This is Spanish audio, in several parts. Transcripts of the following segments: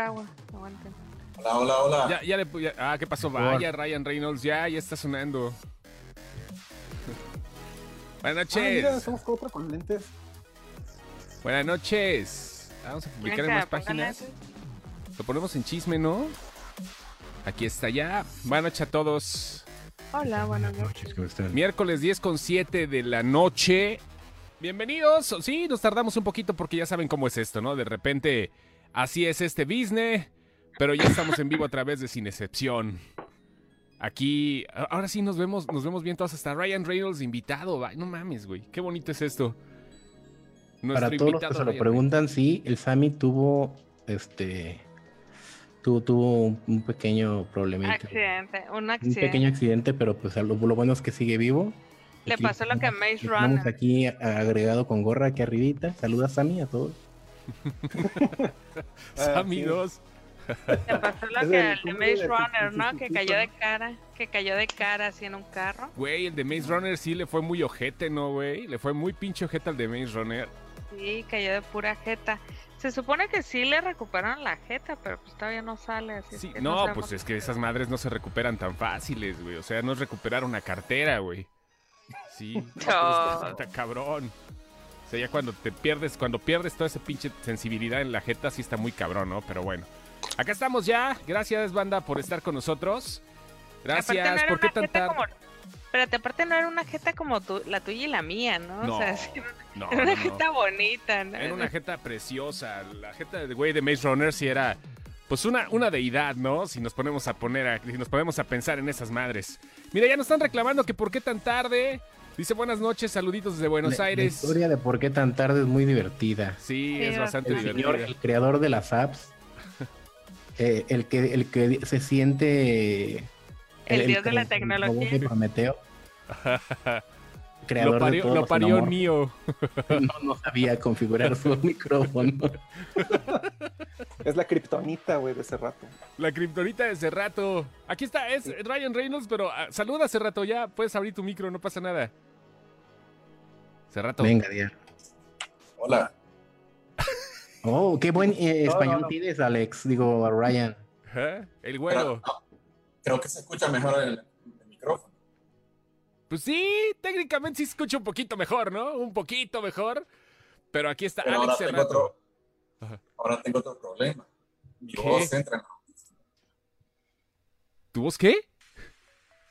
agua. Aguanten. Hola, hola, hola. Ya, ya le, ya- ah, ¿qué pasó? Vaya, Ryan Reynolds, ya, ya está sonando. Buenas Ah, mira, noches. somos cuatro con lentes. Buenas noches. Vamos a publicar en más páginas. Lo ponemos en chisme, ¿no? Aquí está ya. Buenas noches a todos. Hola, buenas noches. ¿cómo están? Miércoles 10 con 7 de la noche. Bienvenidos. Sí, nos tardamos un poquito porque ya saben cómo es esto, ¿no? De repente, así es este business. Pero ya estamos en vivo a través de Sin Excepción. Aquí, a- ahora sí nos vemos, nos vemos bien todos. Hasta Ryan Reynolds invitado. No mames, güey. Qué bonito es esto. Para todos los que se lo Ryan preguntan, sí, el Sammy tuvo este tuvo, tuvo un- un pequeño problemita. Accidente, un Un accidente. pequeño accidente, pero pues lo, lo bueno es que sigue vivo. Le Aquí pasó lo que a estamos- Maze Estamos Runner. aquí a- agregado con gorra aquí arribita. Saluda Sammy a todos. Reynolds. Sammy sí. 2. Le pasó lo Es que el de Maze Runner, ¿no? Que cayó de cara, que cayó de cara así en un carro. Güey, el de Maze Runner sí le fue muy ojete, ¿no, güey? Le fue muy pinche ojete al de Maze Runner. Sí, cayó de pura jeta. Se supone que sí le recuperaron la jeta, pero pues todavía no sale así. es Sí, que no, pues es que esas madres no se recuperan tan fáciles, güey. O sea, no es recuperar una cartera, güey. Sí, no, está, está cabrón. O sea, ya cuando te pierdes, cuando pierdes toda esa pinche sensibilidad en la jeta, sí está muy cabrón, ¿no? Pero bueno. Acá estamos ya. Gracias, banda, por estar con nosotros. No Gracias. ¿Por qué tan tarde? como... Espérate, aparte no era una jeta como tu- la tuya y la mía, ¿no? No, O sea, sí, no, era una jeta bonita, ¿no? Era una jeta preciosa. La jeta de güey de Maze Runner sí era pues una, una deidad, ¿no? Si nos ponemos a poner a, si nos ponemos a pensar en esas madres. Mira, ya nos están reclamando que por qué tan tarde. Dice buenas noches, saluditos desde Buenos La- Aires. La historia de por qué tan tarde es muy divertida. Sí, Sí, es bastante El señor, divertida. el creador de las apps, eh, el que el que se siente El dios de la tecnología. de Prometeo. Lo Creador de parió, todos lo los parió Neo. No, no sabía configurar su micrófono. Es la kriptonita, güey, de ese rato. La kriptonita de hace rato. Aquí está, es Ryan Reynolds, pero ah, saluda hace rato ya. Puedes abrir tu micro, no pasa nada. Hace rato. Venga, Diana. Hola. Oh, qué buen eh, No, español no, no. tienes, Alex. Digo, Ryan. Ajá, El güero. Pero, no, creo que se escucha mejor el, el micrófono. Pues sí, técnicamente sí se escucha un poquito mejor, ¿no? Un poquito mejor. Pero aquí está Pero Alex ahora tengo, Cerrato. otro, Ajá. ahora tengo otro problema. Mi ¿Qué? voz entra en ¿Tu voz qué?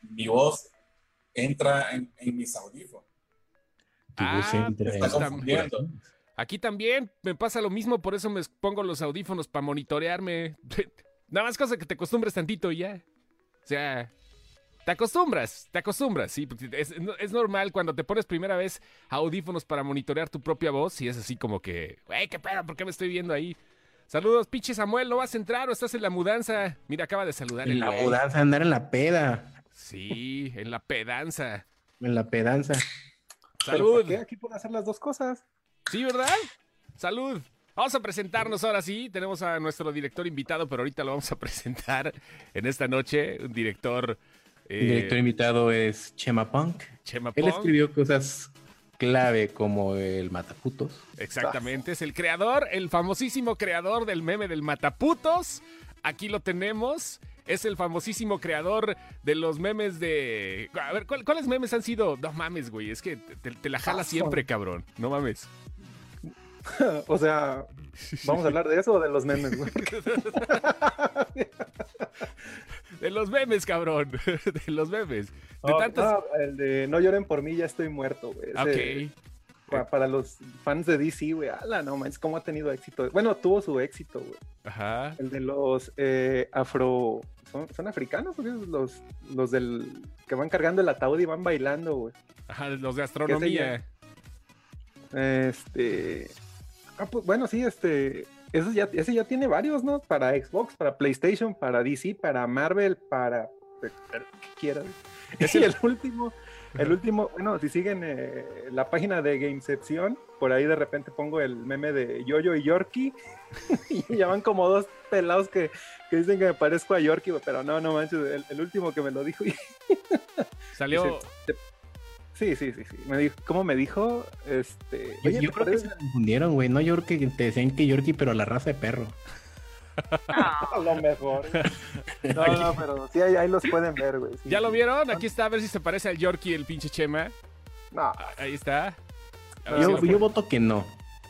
mi voz entra en, en mis audífonos. Ah, confundiendo. Aquí también me pasa lo mismo, por eso me pongo los audífonos para monitorearme. Nada más cosa que te acostumbres tantito y ya. O sea, te acostumbras, te acostumbras, sí. porque Es, es normal cuando te pones primera vez audífonos para monitorear tu propia voz y es así como que, güey, qué pedo, ¿por qué me estoy viendo ahí? Saludos, pinche Samuel, ¿no vas a entrar o estás en la mudanza? Mira, acaba de saludar En el la mudanza, andar en la peda. Sí, en la pedanza. En la pedanza. ¿Pero Salud. Aquí puedo hacer las dos cosas. Sí, ¿verdad? Salud. Vamos a presentarnos ahora sí. Tenemos a nuestro director invitado, pero ahorita lo vamos a presentar en esta noche. Un director. eh, El director invitado es Chema Punk. Chema Él Pong. escribió cosas clave como el Mataputos. Exactamente, es el creador, el famosísimo creador del meme del Mataputos. Aquí lo tenemos. Es el famosísimo creador de los memes de. A ver, ¿cuál- ¿cuáles memes han sido? No mames, güey. Es que te, te la jala Ah, siempre, cabrón. No mames. o sea, ¿vamos a hablar de eso o de los memes, güey? De los memes, cabrón. De los memes. De No, tantas. no, el de No lloren por mí, ya estoy muerto, güey. Ese- ok. pa- Para, los fans de DC, güey. Ala, no manches, cómo ha tenido éxito. Bueno, tuvo su éxito, güey. Ajá. El de los eh, afro. ¿Son, son africanos? Los, los del. que van cargando el ataúd y van bailando, güey. Ajá, los de astronomía. Este. Ah, pues bueno, sí, este. Ese ya, ese ya tiene varios, ¿no? Para Xbox, para PlayStation, para DC, para Marvel, para. para- ¿Qué quieras. Es el último, el último, bueno, si siguen eh, la página de Gameception, por ahí de repente pongo el meme de Yoyo y Yorkie. y ya van como dos pelados que, que dicen que me parezco a Yorkie, pero no, no manches, el, el último que me lo dijo. Salió. sí, sí, sí, sí. Me dijo, ¿Cómo me dijo? Este. Yo, oye, yo ¿te creo que se confundieron, güey. No Yorkie, te decían que Yorkie, pero la raza de perro. A lo mejor. No, no, pero sí, ahí, ahí los pueden ver, güey. sí, ¿Ya lo vieron? Aquí está, a ver si se parece al Yorkie, el pinche Chema. No, Ah, Ahí está. Si Yo, yo voto que no.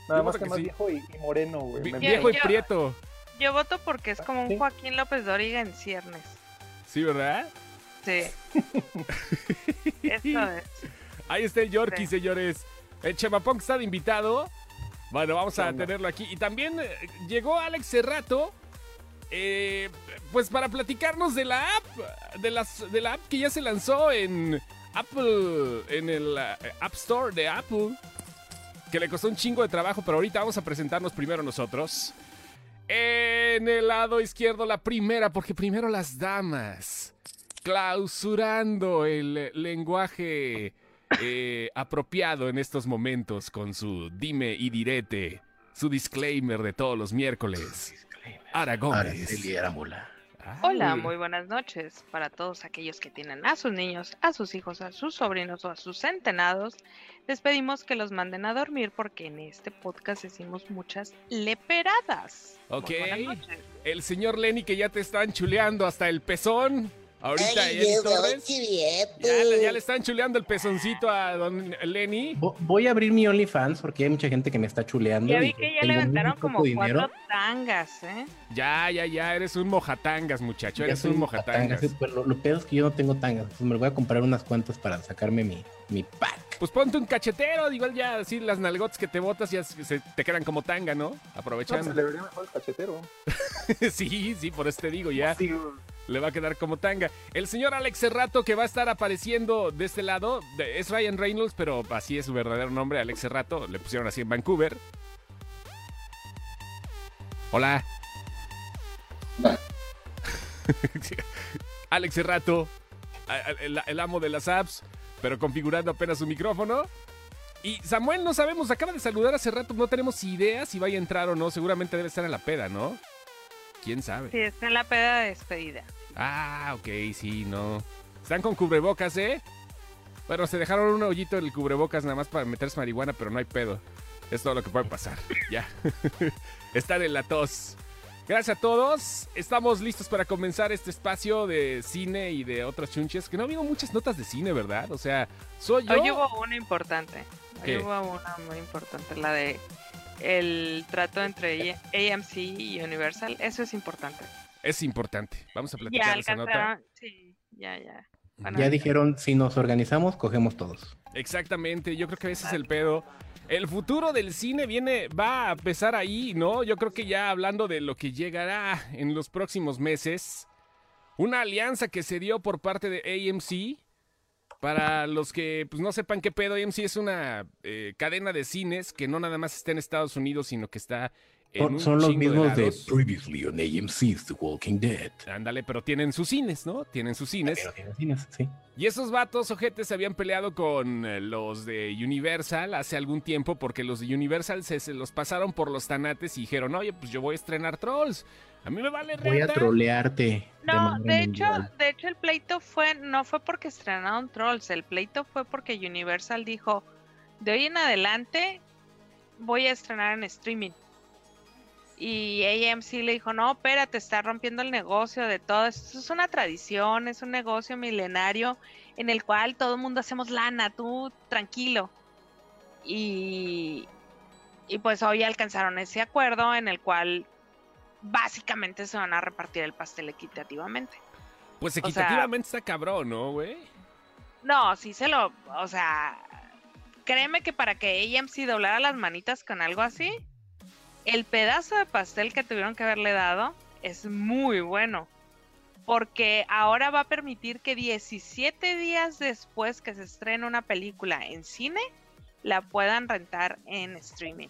nada Yo más que que más sí. viejo y, y moreno, güey. Vi- Viejo y yo- prieto. Yo voto porque es como un Sí. Joaquín López Dóriga en ciernes. Sí, ¿verdad? Sí. Eso es. Ahí está el Yorkie, Sí. señores. El Chemapunk está de invitado. Bueno, vamos a tenerlo aquí. Y también eh, llegó Alex Cerrato. eh, pues para platicarnos de la app. De, las, de la app que ya se lanzó en Apple. En el eh, App Store de Apple. Que le costó un chingo de trabajo. Pero ahorita vamos a presentarnos primero nosotros. En el lado izquierdo, la primera, porque primero las damas. Clausurando el lenguaje eh, apropiado en estos momentos con su dime y direte, su disclaimer de todos los miércoles. Ara Gómez. Arámbula. Hola, muy buenas noches para todos aquellos que tienen a sus niños, a sus hijos, a sus sobrinos o a sus centenados. Les pedimos que los manden a dormir porque en este podcast decimos muchas leperadas. Muy Ok. buenas noches. El señor Lenny que ya te están chuleando hasta el pezón. Ahorita, Ay, Torres. bien, Ya, le- ya pues. le están chuleando el pezoncito a don Lenny. Vo- Voy a abrir mi OnlyFans porque hay mucha gente que me está chuleando. Ya vi que ya tengo le muy aventaron poco como dinero. tangas, ¿eh? Ya, ya, ya, eres un mojatangas, muchacho. Ya Eres soy un mojatangas, pero lo, lo peor es que yo no tengo tangas. Entonces me voy a comprar unas cuantas para sacarme mi, mi pack. Pues ponte un cachetero, igual ya así las nalgotas que te botas ya se te quedan como tanga, ¿no? No, pues, Aprovechando. le vería mejor el cachetero. sí, sí, por eso te digo, ya Sí, le va a quedar como tanga. El señor Alex Serrato que va a estar apareciendo de este lado, es Ryan Reynolds, pero así es su verdadero nombre, Alex Serrato, le pusieron así en Vancouver. Hola. Alex Serrato, el amo de las apps, pero configurando apenas su micrófono. Y Samuel, no sabemos, acaba de saludar hace rato, no tenemos idea si vaya a entrar o no, seguramente debe estar en la peda, ¿no? ¿Quién sabe? Sí, está en la peda de despedida. Ah, ok, sí, no. Están con cubrebocas, ¿eh? Bueno, se dejaron un hoyito en el cubrebocas nada más para meterse marihuana, pero no hay pedo. Es todo lo que puede pasar. ya. Están en la tos. Gracias a todos. Estamos listos para comenzar este espacio de cine y de otras chunches. Que no ha habido muchas notas de cine, ¿verdad? O sea, soy yo. Hoy hubo una importante. Hoy ¿Qué? hubo una muy importante, la de el trato entre AMC y Universal. Eso es importante. Es importante. Vamos a Ya platicar esa nota. Sí, ya, ya. Bueno, Ya dijeron, si nos organizamos, cogemos todos. Exactamente, yo creo que ese es el pedo. El futuro del cine viene, va a empezar ahí, ¿no? Yo creo que ya hablando de lo que llegará en los próximos meses, una alianza que se dio por parte de AMC. Para los que pues, no sepan qué pedo, AMC es una eh, cadena de cines que no nada más está en Estados Unidos, sino que está Son, los mismos de. Previously on AMC's The Walking Dead. Ándale, pero tienen sus cines, ¿no? Tienen sus cines. Pero tiene cines, sí. Y esos vatos ojetes se habían peleado con eh, los de Universal hace algún tiempo porque los de Universal se, se los pasaron por los tanates y dijeron, oye, pues yo voy a estrenar Trolls. A mí me vale Voy a reta". trolearte. de No, manera de hecho, de hecho el pleito fue, no fue porque estrenaron Trolls, el pleito fue porque Universal dijo, de hoy en adelante voy a estrenar en streaming. Y AMC le dijo, no, espérate, está rompiendo el negocio de todo. Esto es una tradición, es un negocio milenario en el cual todo el mundo hacemos lana, tú tranquilo. Y, y pues hoy alcanzaron ese acuerdo en el cual básicamente se van a repartir el pastel equitativamente. Pues sea- equitativamente está cabrón, ¿no, güey? No, sí se lo, o sea, créeme que para que AMC doblara las manitas con algo así, el pedazo de pastel que tuvieron que haberle dado es muy bueno. Porque ahora va a permitir que 17 días después que se estrene una película en cine, la puedan rentar en streaming.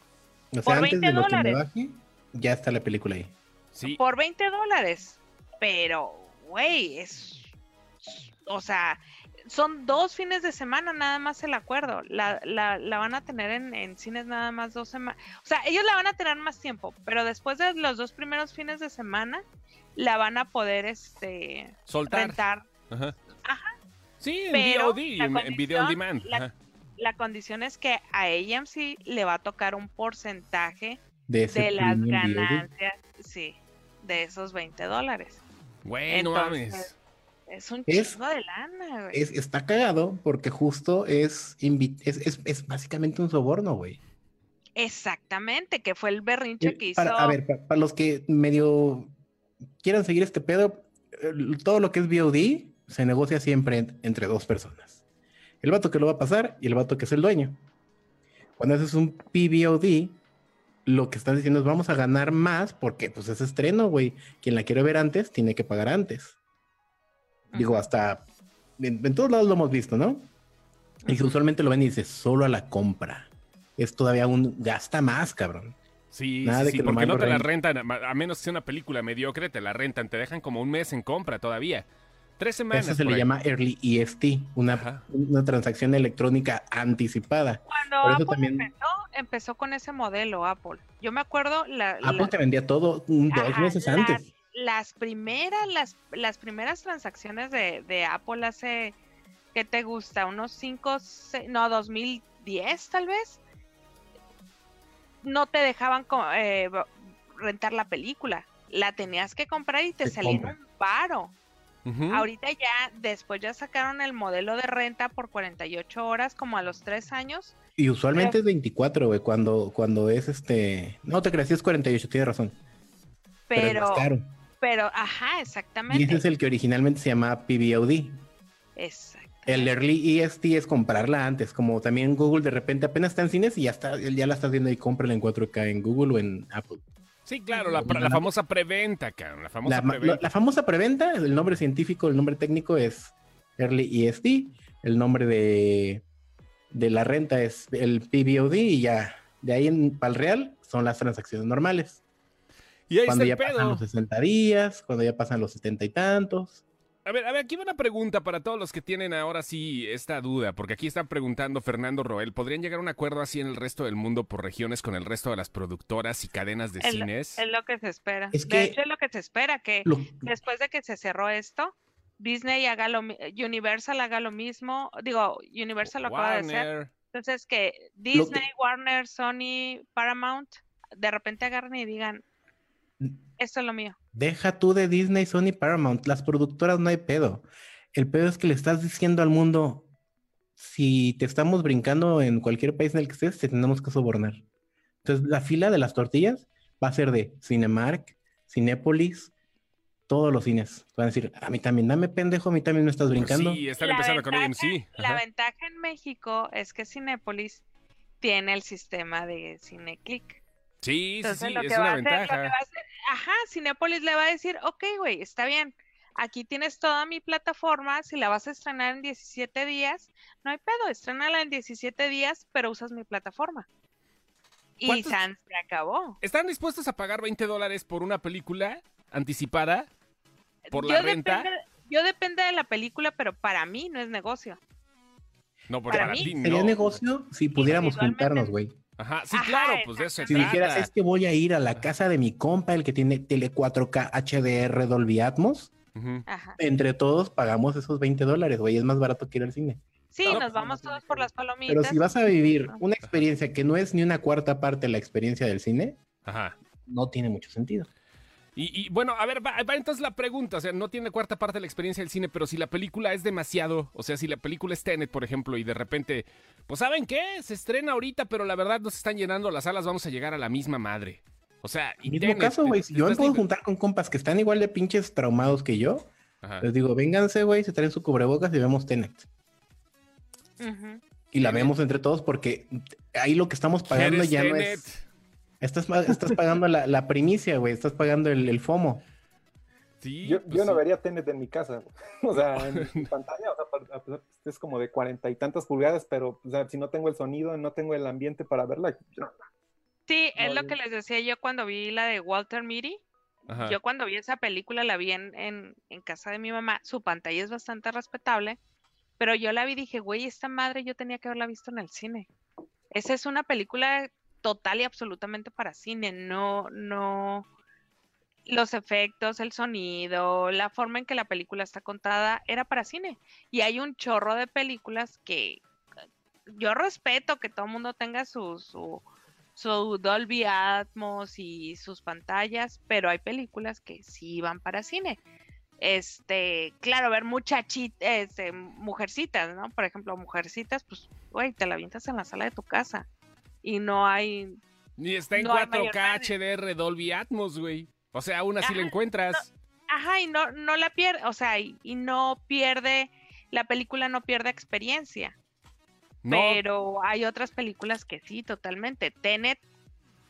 O sea, por antes 20 de lo que me dólares. baje, ya está la película ahí. Sí. Por 20 dólares. Pero, güey, es... O sea, son dos fines de semana nada más el acuerdo. La, la, la van a tener en, en cines nada más dos semanas. O sea, ellos la van a tener más tiempo, pero después de los dos primeros fines de semana, la van a poder este Soltar. rentar. Ajá. Ajá. Sí, en Pero VOD, en, en video on demand. la- condición es que a AMC le va a tocar un porcentaje De, las ganancias, sí, de esos 20 dólares. Güey, no Entonces, mames. Es un Es- chingo de lana, güey. Es, está cagado porque justo es, es, es, es básicamente un soborno, güey. Exactamente, que fue el berrinche Eh, que hizo. Para, a ver, pa- para, los que medio quieran seguir este pedo, todo lo que es VOD se negocia siempre en- entre dos personas. El vato que lo va a pasar y el vato que es el dueño. Cuando haces un PVOD, lo que están diciendo es vamos a ganar más porque pues es estreno, güey. Quien la quiere ver antes tiene que pagar antes. Digo, hasta en, en todos lados lo hemos visto, ¿no? Y que usualmente lo ven y dice solo a la compra. Es todavía un gasta más, cabrón. Sí, Nada sí, de sí, que porque no te la rentan, a menos que sea una película mediocre, te la rentan, te dejan como un mes en compra todavía. Tres semanas. Eso se le ahí. llama Early EST, una, una transacción electrónica anticipada. Cuando Por eso Apple también- empezó, empezó con ese modelo Apple. Yo me acuerdo la, la- Apple te vendía todo un- dos Ajá, meses la- antes. Las primeras, las, las primeras transacciones de, de Apple hace, ¿qué te gusta? Unos 5, no, 2010 tal vez. No te dejaban eh, rentar la película. La tenías que comprar y te salía compra. un paro. Ahorita ya, después ya sacaron el modelo de renta por 48 horas, como a los 3 años. Y usualmente es 24, güey, cuando, cuando es este... No te creas, es 48, tienes razón. Pero, es Pero, más caro. Pero, ajá, Y exactamente. ese es el que originalmente se llamaba PVOD. Exactamente. El Early EST es comprarla antes, como también Google de repente apenas está en cines y ya, está, ya la estás viendo y cómprala en 4K en Google o en Apple. Sí, claro, la, la famosa preventa, cabrón. La famosa La, preventa. la- la famosa preventa, el nombre científico, el nombre técnico es Early EST, el nombre de, de la renta es el PVOD y ya de ahí en para el real son las transacciones normales. Y ahí Cuando está ya el pasan los 60 días, cuando ya pasan los 70 y tantos. A ver, a ver, aquí va una pregunta para todos los que tienen ahora sí esta duda, porque aquí están preguntando Fernando Roel, ¿podrían llegar a un acuerdo así en el resto del mundo por regiones con el resto de las productoras y cadenas de cines? Es lo que se espera. Es de que- hecho, es lo que se espera, que Lo- después de que se cerró esto, Disney haga lo Universal haga lo mismo. Digo, Universal lo acaba de hacer. Warner. Entonces, que Disney, Warner, Sony, Paramount, de repente agarren y digan, esto es lo mío. Deja tú de Disney, Sony, Paramount. Las productoras no hay pedo. El pedo es que le estás diciendo al mundo, si te estamos brincando en cualquier país en el que estés, te tenemos que sobornar. Entonces, la fila de las tortillas va a ser de Cinemark, Cinépolis, todos los cines. Van a decir, a mí también, dame pendejo, a mí también me estás Pues brincando. sí, están La empezando con ventaja- AMC. La ventaja en México es que Cinépolis tiene el sistema de CineClick. Sí, sí, Entonces, sí, lo es que va una a hacer, lo que ventaja. va a hacer- ajá, Cinépolis le va a decir, ok, güey, está bien. Aquí tienes toda mi plataforma, si la vas a estrenar en 17 días, no hay pedo, estrénala en 17 días, pero usas mi plataforma. Y ¿Cuántos- San se acabó. ¿Están dispuestos a pagar 20 dólares por una película anticipada? ¿Por la renta? Depende, yo depende de la película, pero para mí no es negocio. No, porque Para para, mí ti Sería no. negocio si pudiéramos juntarnos, güey. Ajá, sí, Ajá, claro, pues de eso se Si trata. dijeras, es que voy a ir a la casa de mi compa, el que tiene tele 4K HDR Dolby Atmos, Ujú. Ajá. entre todos pagamos esos 20 dólares, güey, es más barato que ir al cine. Sí, No, nos pues, vamos todos por las palomitas. Pero si vas a vivir una experiencia que no es ni una cuarta parte de la experiencia del cine, Ajá. no tiene mucho sentido. Y, y, bueno, a ver, va, va entonces la pregunta, o sea, no tiene cuarta parte de la experiencia del cine, pero si la película es demasiado, o sea, si la película es Tenet, por ejemplo, y de repente, pues ¿saben qué? Se estrena ahorita, pero la verdad no se están llenando las salas, vamos a llegar a la misma madre. O sea, y Mismo Tenet, caso, güey, si yo me puedo juntar con compas que están igual de pinches traumados que yo, Ajá. les digo, vénganse, güey, se traen su cubrebocas y vemos Tenet. Y la Tenet. vemos entre todos porque ahí lo que estamos pagando ¿Eres ya no es... Estás, estás pagando la, la primicia, güey, estás pagando el, el FOMO. Sí, Yo, pues yo no sí. vería Tenet en mi casa. O sea, en mi pantalla, o sea, es como de cuarenta y tantas pulgadas, pero o sea, si no tengo el sonido, no tengo el ambiente para verla. yo- Sí, es lo yo- que les decía yo cuando vi la de Walter Mitty. Ajá. Yo cuando vi esa película la vi en, en, en casa de mi mamá. Su pantalla es bastante respetable, pero yo la vi y dije, güey, esta madre yo tenía que haberla visto en el cine. Esa es una película total y absolutamente para cine, no, no. Los efectos, el sonido, la forma en que la película está contada era para cine. Y hay un chorro de películas que yo respeto que todo el mundo tenga su, su, Dolby Atmos y sus pantallas, pero hay películas que sí van para cine. Este, claro, ver muchachitas, este, mujercitas, ¿no? Por ejemplo, mujercitas, pues, güey, te la avientas en la sala de tu casa y no hay Ni está en No hay 4K mayor HDR Dolby Atmos, güey. O sea, aún así la encuentras. Ajá, y no, no la pierde, o sea, y, y no pierde, la película no pierde experiencia, No, pero hay otras películas que sí, totalmente. Tenet,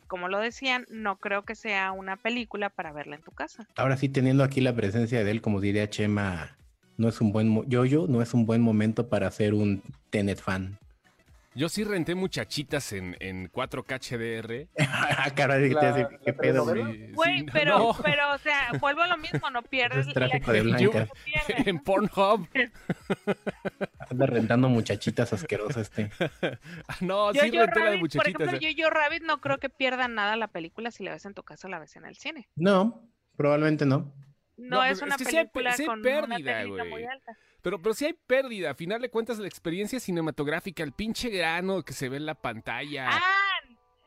como lo decían, no creo que sea una película para verla en tu casa. Ahora sí, teniendo aquí la presencia de él, como diría Chema, no es un buen mo- yo no es un buen momento para ser un Tenet fan. Yo sí renté muchachitas en, en 4K HDR. La ¿qué pedo, güey? Güey, pero, no. pero, o sea, vuelvo a lo mismo, no pierdes es tráfico de Yo- blancas. en Pornhub. Anda rentando muchachitas asquerosas este. No, sí Yo-Yo renté la de Rabbit, por muchachitas. ejemplo, eh. Yo-Yo Rabbit no creo que pierda nada la película si la ves en tu casa o la ves en el cine. No, probablemente no. No, No, es una es que sí hay película sí hay con una pérdida, técnica muy alta. Pero, pero sí hay pérdida. A final de cuentas, la experiencia cinematográfica, el pinche grano que se ve en la pantalla. Ah,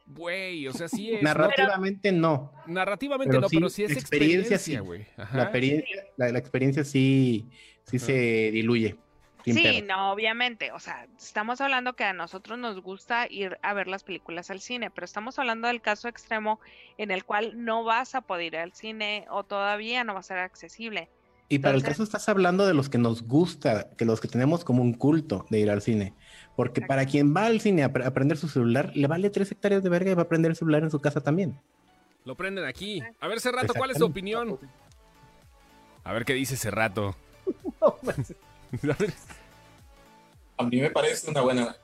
Güey, o sea, sí es. Narrativamente no. ¿no? Narrativamente pero no, sí, pero sí es experiencia, experiencia, sí. güey. La experiencia, la, la experiencia sí, sí Ajá. se diluye. sí, no, obviamente. O sea, estamos hablando que a nosotros nos gusta ir a ver las películas al cine, pero estamos hablando del caso extremo en el cual no vas a poder ir al cine o todavía no va a ser accesible. Y para el caso estás hablando de los que nos gusta, que los que tenemos como un culto de ir al cine. Porque para quien va al cine a pre- aprender su celular, le vale tres hectáreas de verga y va a aprender el celular en su casa también. Lo prenden aquí. A ver, Cerrato, ¿cuál es tu opinión? A ver qué dice Cerrato. No, pues, A mí me parece una buena.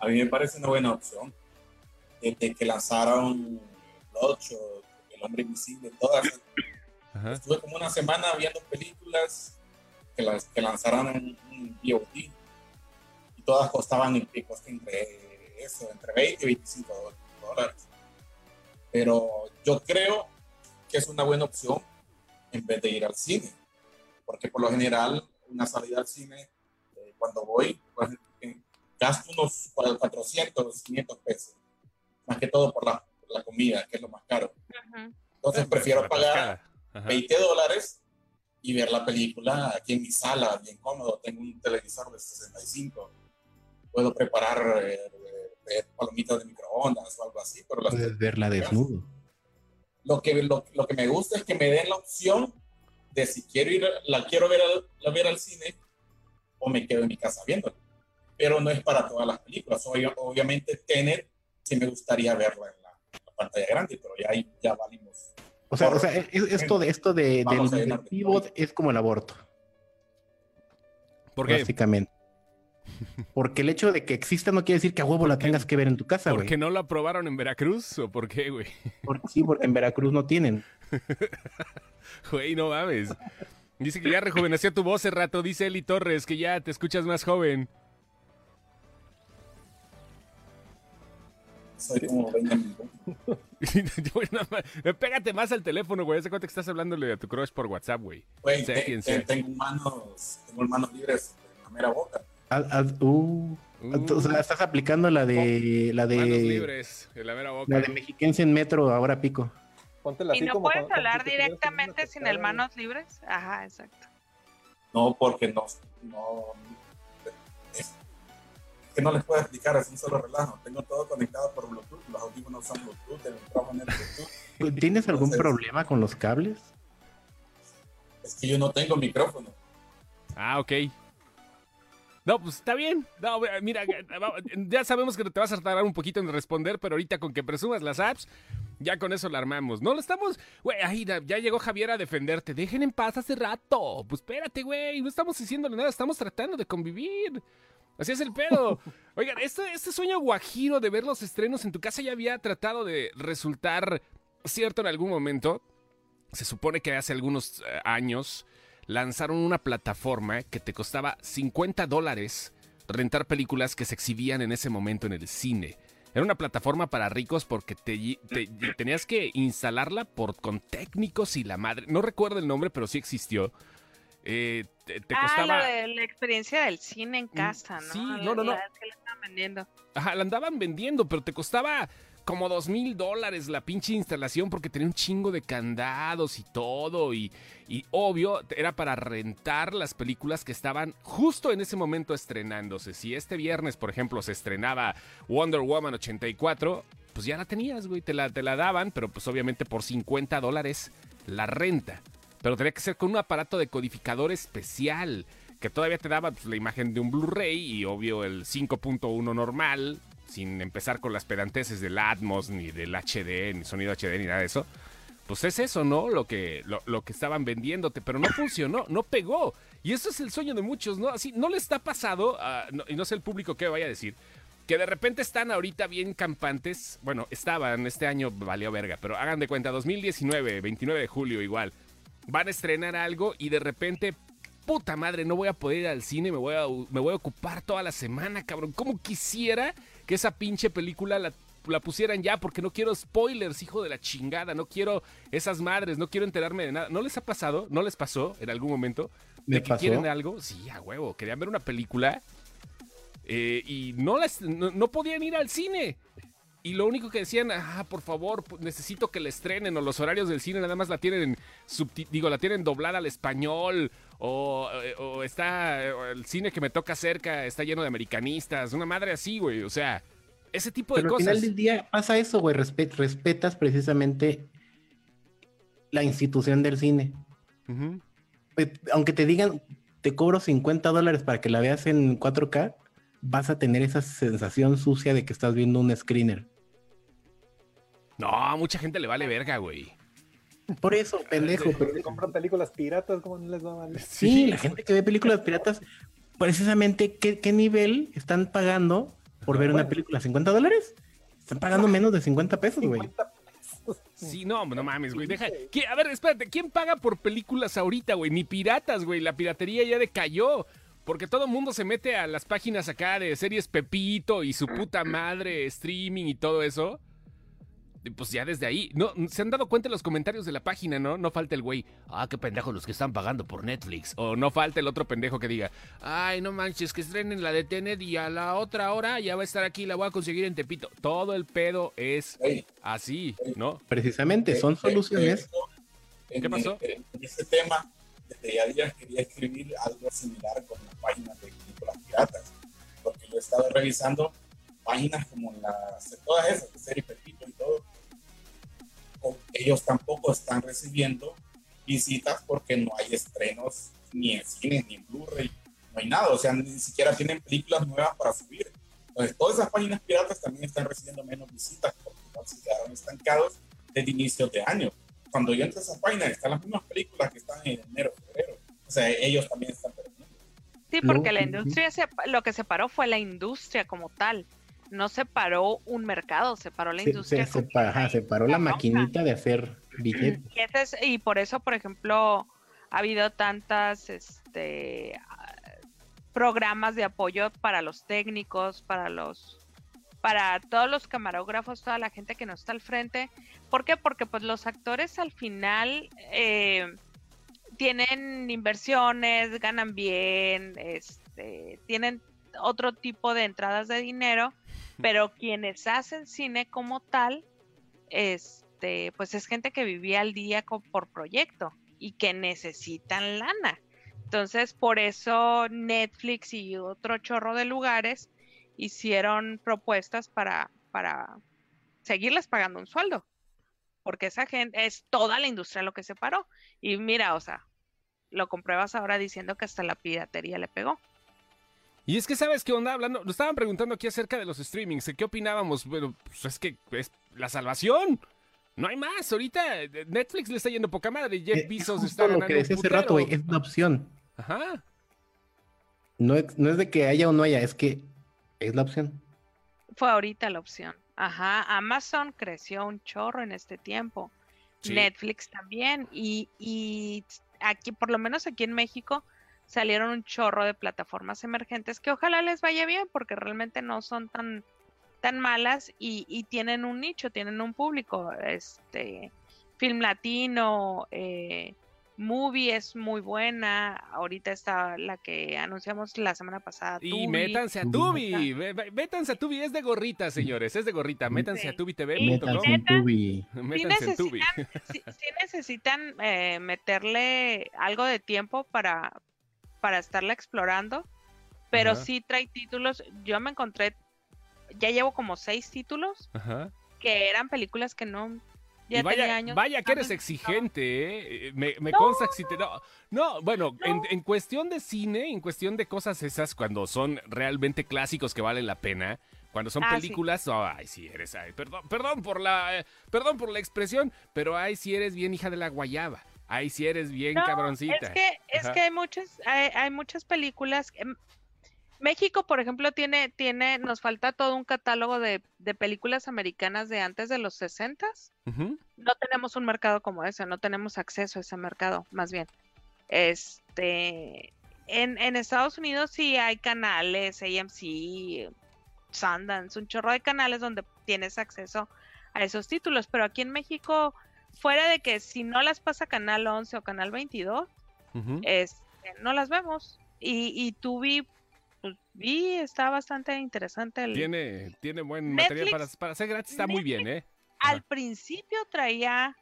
A mí me parece una buena opción. Desde que lanzaron Bloodshot, El Hombre Invisible, todas. Ajá. Estuve como una semana viendo películas que, las, que lanzaron en, en VOD y todas costaban en picos entre eso, entre 20 y 25 dólares. Pero yo creo que es una buena opción en vez de ir al cine, porque por lo general una salida al cine, eh, cuando voy, pues, eh, gasto unos 400, 500 pesos, más que todo por la, por la comida, que es lo más caro. Ujú. Entonces prefiero pagar Ajá. 20 dólares y ver la película aquí en mi sala, bien cómodo. Tengo un televisor de 65. Puedo preparar eh, eh, palomitas de microondas o algo así, pero las- Puedes verla desnudo. lo, que, lo, lo que me gusta es que me den la opción de si quiero ir, la quiero ver al, la ver al cine o me quedo en mi casa viéndola. Pero no es para todas las películas. Obvia- obviamente, Tenet sí me gustaría verla en la, la pantalla grande, pero ya ahí ya valimos. O sea, Por- o sea, es- esto de esto de, Vamos del, pivot es como el aborto, ¿Por qué? básicamente. Porque el hecho de que exista no quiere decir que a huevo la tengas que ver en tu casa, güey. ¿Porque no lo aprobaron en Veracruz o por qué, güey? Porque sí, porque en Veracruz no tienen. Güey, no mames. Dice que ya rejuveneció tu voz hace rato, dice Eli Torres, que ya te escuchas más joven. Soy como Benjamin Pégate más al teléfono, güey. Hace cuenta que estás hablándole a tu crush por WhatsApp, güey. Güey, Sea te- quien te- sea. tengo manos, tengo manos libres en la mera boca. Haz- haz- uh, Uh, o sea, estás aplicando la de la manos de libres, en la mera boca. la de mexiquense en metro ahora pico. póntela Y así no como puedes hablar directamente sin el manos libres. Ajá, exacto. No, porque no, no, que no les puedo explicar, es un solo relajo. Tengo todo conectado por Bluetooth, los audífonos son Bluetooth, el micrófono es Bluetooth. ¿Tienes algún problema con los cables? Es que yo no tengo micrófono. Ah, ok. No, pues está bien. No, güey, mira, ya sabemos que te vas a tardar un poquito en responder, pero ahorita con que presumas las apps, ya con eso la armamos. No lo estamos. Güey, ahí ya ya llegó Javier a defenderte. Dejen en paz hace rato. Pues espérate, güey. No estamos diciéndole nada, estamos tratando de convivir. Así es el pedo. Oigan, este, este sueño guajiro de ver los estrenos en tu casa ya había tratado de resultar cierto en algún momento. Se supone que hace algunos eh, años lanzaron una plataforma que te costaba 50 dólares rentar películas que se exhibían en ese momento en el cine. Era una plataforma para ricos porque te, te- tenías que instalarla por, con técnicos y la madre. No recuerdo el nombre, pero sí existió. Eh, te, te ah, costaba... de la experiencia del cine en casa, ¿no? sí, La- no, no, no. la que le estaban vendiendo. Ajá, la andaban vendiendo, pero te costaba como dos mil dólares la pinche instalación porque tenía un chingo de candados y todo. Y, y obvio, era para rentar las películas que estaban justo en ese momento estrenándose. Si este viernes, por ejemplo, se estrenaba Wonder Woman 84, pues ya la tenías, güey. Te la, te la daban, pero pues obviamente por 50 dólares la renta. Pero tenía que ser con un aparato de codificador especial que todavía te daba pues, la imagen de un Blu-ray y obvio el 5.1 normal, sin empezar con las pedanteces del Atmos, ni del HD, ni sonido HD, ni nada de eso. Pues es eso, ¿no? Lo que, lo, que estaban vendiéndote, pero no funcionó, no pegó. Y eso es el sueño de muchos, ¿no? Así, ¿no le está pasado, no- y no sé el público qué vaya a decir, que de repente están ahorita bien campantes? Bueno, estaban, este año valió verga, pero hagan de cuenta, 2019, 29 de julio igual, van a estrenar algo y de repente puta madre, no voy a poder ir al cine, me voy a, me voy a ocupar toda la semana, cabrón. ¿Cómo quisiera que esa pinche película la, la pusieran ya? Porque no quiero spoilers, hijo de la chingada. No quiero esas madres, no quiero enterarme de nada. ¿No les ha pasado? ¿No les pasó en algún momento? Me ¿De que pasó. quieren algo? Sí, a huevo. Querían ver una película eh, y no, las, no, no podían ir al cine. Y lo único que decían, ah, por favor, necesito que la estrenen, o los horarios del cine nada más la tienen digo, la tienen doblada al español, o, eh, o está o el cine que me toca cerca está lleno de americanistas, una madre así, güey. O sea, ese tipo de Pero al cosas. final del día pasa eso, güey. respe- respetas precisamente la institución del cine. Pues, aunque te digan, te cobro 50 dólares para que la veas en 4K, vas a tener esa sensación sucia de que estás viendo un screener. No, a mucha gente le vale verga, güey. Por eso, pendejo. pero- Si compran películas piratas, ¿cómo no les va a valer? Sí, la gente que ve películas piratas, precisamente, ¿qué, qué nivel están pagando por ver una película? ¿50 dólares? Están pagando menos de 50 pesos, güey. 50 pesos. Sí, no, no mames, güey. Deja. ¿Qui- A ver, espérate, ¿quién paga por películas ahorita, güey? Ni piratas, güey. La piratería ya decayó. Porque todo el mundo se mete a las páginas acá de series Pepito y su puta madre, streaming y todo eso. Y pues ya desde ahí. No, se han dado cuenta en los comentarios de la página, ¿no? No falta el güey. Ah, qué pendejos los que están pagando por Netflix. O no falta el otro pendejo que diga. Ay, no manches, que estrenen la de Tenet y a la otra hora ya va a estar aquí, la voy a conseguir en Tepito. Todo el pedo es Ey, así, ¿no? Precisamente, son soluciones. ¿Qué pasó? En, ese tema, desde ya días quería escribir algo similar con las páginas de películas piratas, porque yo he estado revisando páginas como las, todas esas, de serie Pepito y todo, ellos tampoco están recibiendo visitas porque no hay estrenos ni en cine ni en Blu-ray, no hay nada, o sea, ni siquiera tienen películas nuevas para subir. Entonces, todas esas páginas piratas también están recibiendo menos visitas porque se quedaron estancados desde inicios de año. Cuando yo entro a esa página, están las mismas películas que están en enero, febrero. O sea, ellos también están perdiendo. Sí, No, porque la industria, se, lo que separó fue la industria como tal. No separó un mercado, separó la Se, industria. se, se como pa- tal. ajá, se paró la bronca. maquinita de hacer billetes. Y, ese es- y por eso, por ejemplo, ha habido tantas este, ah, programas de apoyo para los técnicos, para los para todos los camarógrafos, toda la gente que no está al frente. ¿Por qué? Porque pues los actores al final eh, tienen inversiones, ganan bien, este, tienen otro tipo de entradas de dinero, pero quienes hacen cine como tal, este, pues es gente que vivía al día co- por proyecto y que necesitan lana. Entonces, por eso Netflix y otro chorro de lugares hicieron propuestas para, para seguirles pagando un sueldo. Porque esa gente es toda la industria lo que se paró. Y mira, o sea, lo compruebas ahora diciendo que hasta la piratería le pegó. Y es que, ¿sabes qué onda? Hablando, nos estaban preguntando aquí acerca de los streamings, ¿de qué opinábamos? Bueno, pues es que es la salvación. No hay más. Ahorita eh, Netflix le está yendo poca madre. Jeff Eh, Bezos está lo ganando que un decía hace rato, güey, es una opción. Ajá. No es, no es de que haya o no haya, es que es la opción. Fue ahorita la opción. Ajá, Amazon creció un chorro en este tiempo. Sí. Netflix también. Y, y aquí, por lo menos aquí en México, salieron un chorro de plataformas emergentes que ojalá les vaya bien porque realmente no son tan, tan malas y, y tienen un nicho, tienen un público. Este, Film Latino, eh, Movie es muy buena. Ahorita está la que anunciamos la semana pasada. Y Tubi. métanse a Tubi. Métanse a Tubi. Es de gorrita, señores. Es de gorrita. Métanse Sí. a tubitv.com. Métanse en Tubi. Métanse en Tubi. sí necesitan eh, meterle algo de tiempo para, para estarla explorando, pero Ajá. sí trae títulos. Yo me encontré, ya llevo como seis títulos Ajá. que eran películas que no, ya y vaya, años. vaya que eres exigente, ¿eh? Me, me No, consta que si te... No, no, bueno, En, No. en cuestión de cine, en cuestión de cosas esas, cuando son realmente clásicos que valen la pena, cuando son Ah, sí. películas, oh, ay, sí eres, ay, perdón, perdón por la, eh, perdón por la expresión, pero ay, sí eres bien hija de la guayaba, ay, sí eres bien No, cabroncita. Es que, es que hay muchas, hay, hay muchas películas. que- México, por ejemplo, tiene, tiene, nos falta todo un catálogo de, de películas americanas de antes de los 60 Ujú. no tenemos un mercado como ese, no tenemos acceso a ese mercado, más bien. Este, en, en Estados Unidos sí hay canales, AMC, Sundance, un chorro de canales donde tienes acceso a esos títulos, pero aquí en México, fuera de que si no las pasa Canal 11 o Canal 22, Ujú. este, no las vemos. Y, y pues, vi, está bastante interesante. El, Tiene, tiene buen material para, para ser gratis, está muy bien, ¿eh? al Ajá. principio traía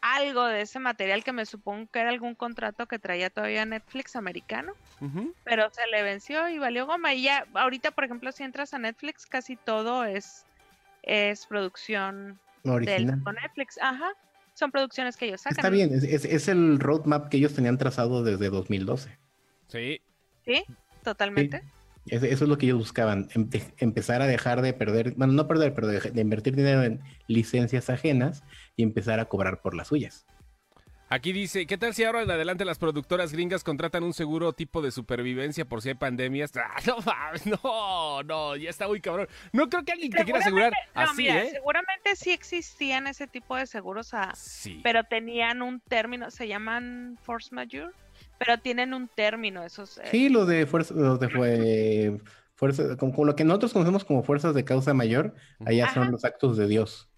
algo de ese material que me supongo que era algún contrato que traía todavía Netflix americano, pero se le venció y valió goma. Y ya, ahorita, por ejemplo, si entras a Netflix, casi todo es, es producción Original. del con Netflix. Ajá. Son producciones que ellos sacan. Está bien, es, es- es el roadmap que ellos tenían trazado desde 2012. Sí, Sí, totalmente. Es- eso es lo que ellos buscaban, em- empezar a dejar de perder, bueno, no perder, pero de, de invertir dinero en licencias ajenas y empezar a cobrar por las suyas. Aquí dice, ¿qué tal si ahora en adelante las productoras gringas contratan un seguro tipo de supervivencia por si hay pandemias? Ah, no no, no, ya está muy cabrón. No creo que alguien te quiera asegurar No, así, mira, ¿eh? seguramente sí existían ese tipo de seguros a, Sí. pero tenían un término, se llaman force majeure, pero tienen un término esos. eh, Sí, lo de fuerza, lo de fue, fuerza, como, como lo que nosotros conocemos como fuerzas de causa mayor, allá Ajá. son los actos de Dios.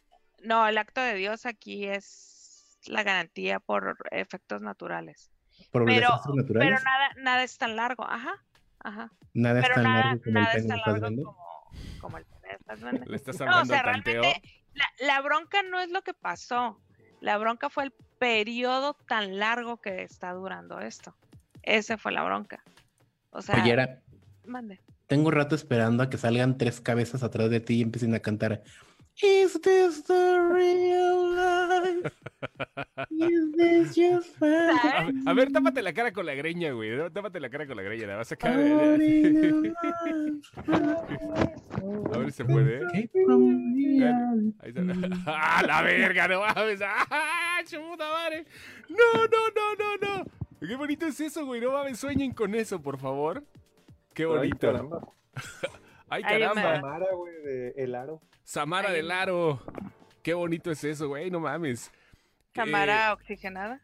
No, el acto de Dios aquí es la garantía por efectos naturales. Por Pero, desastres naturales, pero nada, nada es tan largo, ajá, ajá. nada es Pero tan nada, largo como nada el es pene tan que estás largo como, como el pene. Le estás No, o hablando sea, tanteo. realmente la, la bronca no es lo que pasó. La bronca fue el periodo tan largo que está durando esto. Ese fue la bronca. O sea, Oye, mande. tengo rato esperando a que salgan tres cabezas atrás de ti y empiecen a cantar. Is this the real life? Is this just A fun? a ver, tápate la cara con la greña, güey. Tápate la cara con la greña. La vas a sacar. A ver si se puede. Ahí está. ¡Ah, la verga! No mames. ¡Ah, chuta madre! No, no, no, no, no. Qué bonito es eso, güey. No mames, sueñen con eso, por favor. Qué bonito. Ay, Ay, caramba. Samara, güey, de El Aro. Samara Ay, del Aro. Qué bonito es eso, güey. No mames. Cámara oxigenada.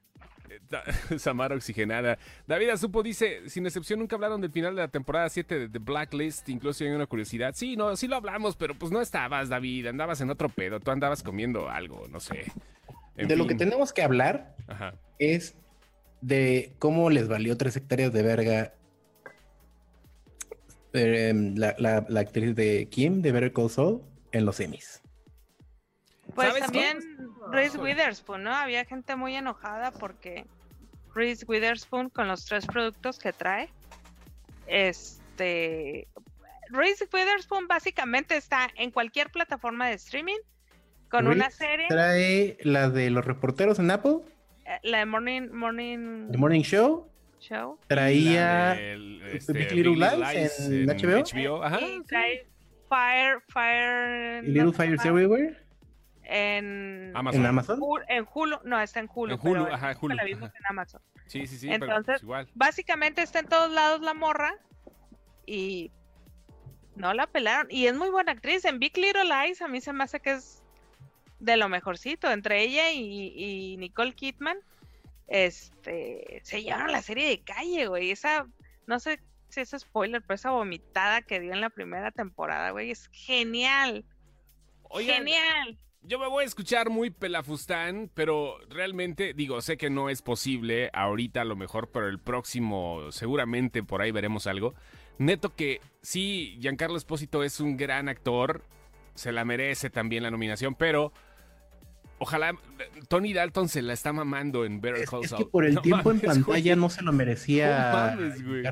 Eh, Samara oxigenada. David Azupo dice, sin excepción nunca hablaron del final de la temporada 7 de The Blacklist, incluso hay una curiosidad. Sí, no, sí lo hablamos, pero pues no estabas, David, andabas en otro pedo, tú andabas comiendo algo, no sé. En De lo que tenemos que hablar Ajá. es de cómo les valió tres hectáreas de verga eh, la, la- la actriz de Kim de Better Call Saul en los Emmys. Pues ¿Sabes también Reese Híjole. Witherspoon, ¿no? Había gente muy enojada porque Reese Witherspoon con los tres productos que trae, este, Reese Witherspoon básicamente está en cualquier plataforma de streaming con una Reese serie, Trae la de los reporteros en Apple, eh, la de Morning Morning The Morning Show. Show, Traía del, este, Big Little Lies en HBO. Ajá. y sí. trae Fire Fire Little no, Fires ¿cómo se llama? Everywhere en Amazon. en Amazon. Hulu- en Hulu, no, está en Hulu, En Hulu, pero ajá, Hulu, la vimos ajá. en Amazon. Sí, sí, sí, pero Entonces, pues igual. básicamente está en todos lados la morra y no la pelaron. Y es muy buena actriz. En Big Little Lies a mí se me hace que es de lo mejorcito. Entre ella y, y Nicole Kidman, este, se llevaron la serie de calle, güey. Esa, no sé si es spoiler, pero esa vomitada que dio en la primera temporada, güey, es genial. Oigan, Genial. Yo me voy a escuchar muy pelafustán, pero realmente, digo, sé que no es posible ahorita a lo mejor, pero el próximo seguramente por ahí veremos algo. Neto que sí, Giancarlo Espósito es un gran actor, se la merece también la nominación, pero ojalá Tony Dalton se la está mamando en Better Es, Call es que Saul. por el No tiempo en mames, pantalla güey. no se lo merecía. No mames, güey.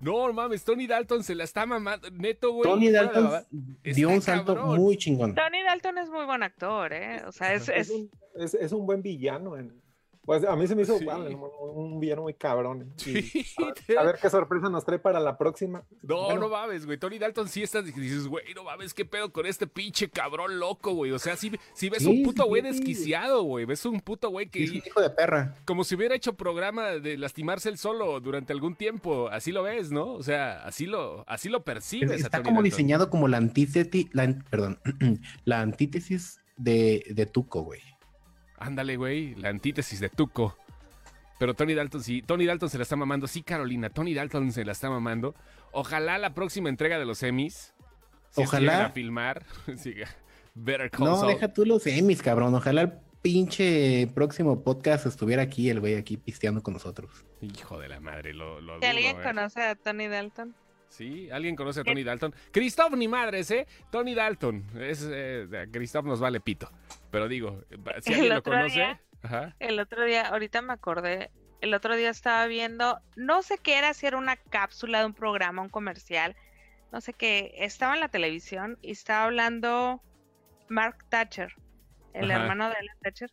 No, mames, Tony Dalton se la está mamando. Neto, güey. Tony Dalton dio un salto cabrón. muy chingón. Tony Dalton es muy buen actor, ¿eh? O sea, es, Es es- un, es, es un buen villano. en- pues a mí se me hizo Sí. wow, un, un villano muy cabrón. Sí, a ver qué sorpresa nos trae para la próxima. No, Bueno, no mames, güey. Tony Dalton sí estás dices, güey, no mames, qué pedo con este pinche cabrón loco, güey. O sea, sí, sí ves Sí, un puto güey sí. desquiciado, güey. Ves un puto güey que Es un hijo de perra. como si hubiera hecho programa de lastimarse el solo durante algún tiempo. Así lo ves, ¿no? O sea, así lo, así lo percibes. a Está Tony como Dalton. diseñado como la antítesis, la, perdón, la antítesis de, de Tuco, güey. Ándale, güey, la antítesis de Tuco. Pero Tony Dalton sí, Tony Dalton se la está mamando. Sí, Carolina, Tony Dalton se la está mamando. Ojalá la próxima entrega de los Emmys. si es que Ojalá. a filmar. siga. Better Call No, Saul. deja tú los Emmys, cabrón. Ojalá el pinche próximo podcast estuviera aquí, el güey aquí pisteando con nosotros. Hijo de la madre, lo, lo alguien ¿eh? conoce a Tony Dalton. Sí, alguien conoce a Tony Dalton. Christoph ni madres, ¿eh? Tony Dalton. Es, eh, Christoph nos vale pito. Pero digo, si alguien lo conoce. día- Ajá. El otro día, ahorita me acordé, el otro día estaba viendo, no sé qué era, si era una cápsula de un programa, un comercial, no sé qué, estaba en la televisión y estaba hablando Mark Thatcher, el Ajá. hermano de Ellen Thatcher.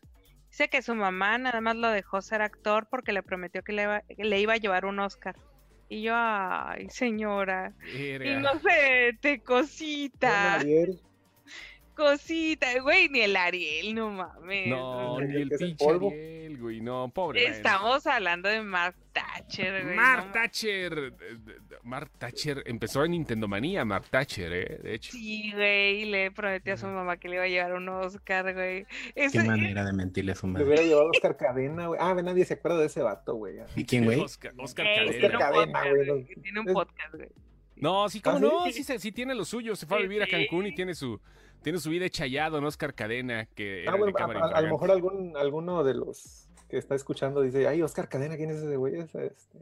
Dice que su mamá nada más lo dejó ser actor porque le prometió que le iba, que le iba a llevar un Oscar. Y yo, ay, señora, Verga. inocente, Bueno, cosita, Ariel, cosita, güey, ni el Ariel, no mames. No, ni el pinche polvo. Ariel, güey. No, pobre. man. Estamos hablando de Mark Thatcher, güey. Mark no Thatcher. Mark Thatcher empezó en Nintendo Manía, Mark Thatcher, ¿eh? De hecho. Sí, güey, le prometió a su mamá que le iba a llevar un Oscar, güey. Qué manera de mentirle a su le madre. hubiera llevado Oscar Cadena, güey. Ah, ve, nadie se acuerda de ese vato, güey. ¿Y quién, güey? Oscar, Oscar Cadena. un Cadena, güey. Tiene un podcast, güey. No, sí, cómo ¿Ah, no, sí? sí, se- sí tiene lo suyo. Se fue a Sí, vivir a sí. Cancún y tiene su, tiene su vida echallado en Oscar Cadena, que Ah, bueno, a, cámara a- a lo mejor algún, alguno de los que está escuchando dice, ay, Oscar Cadena, ¿quién es ese güey? Es, este...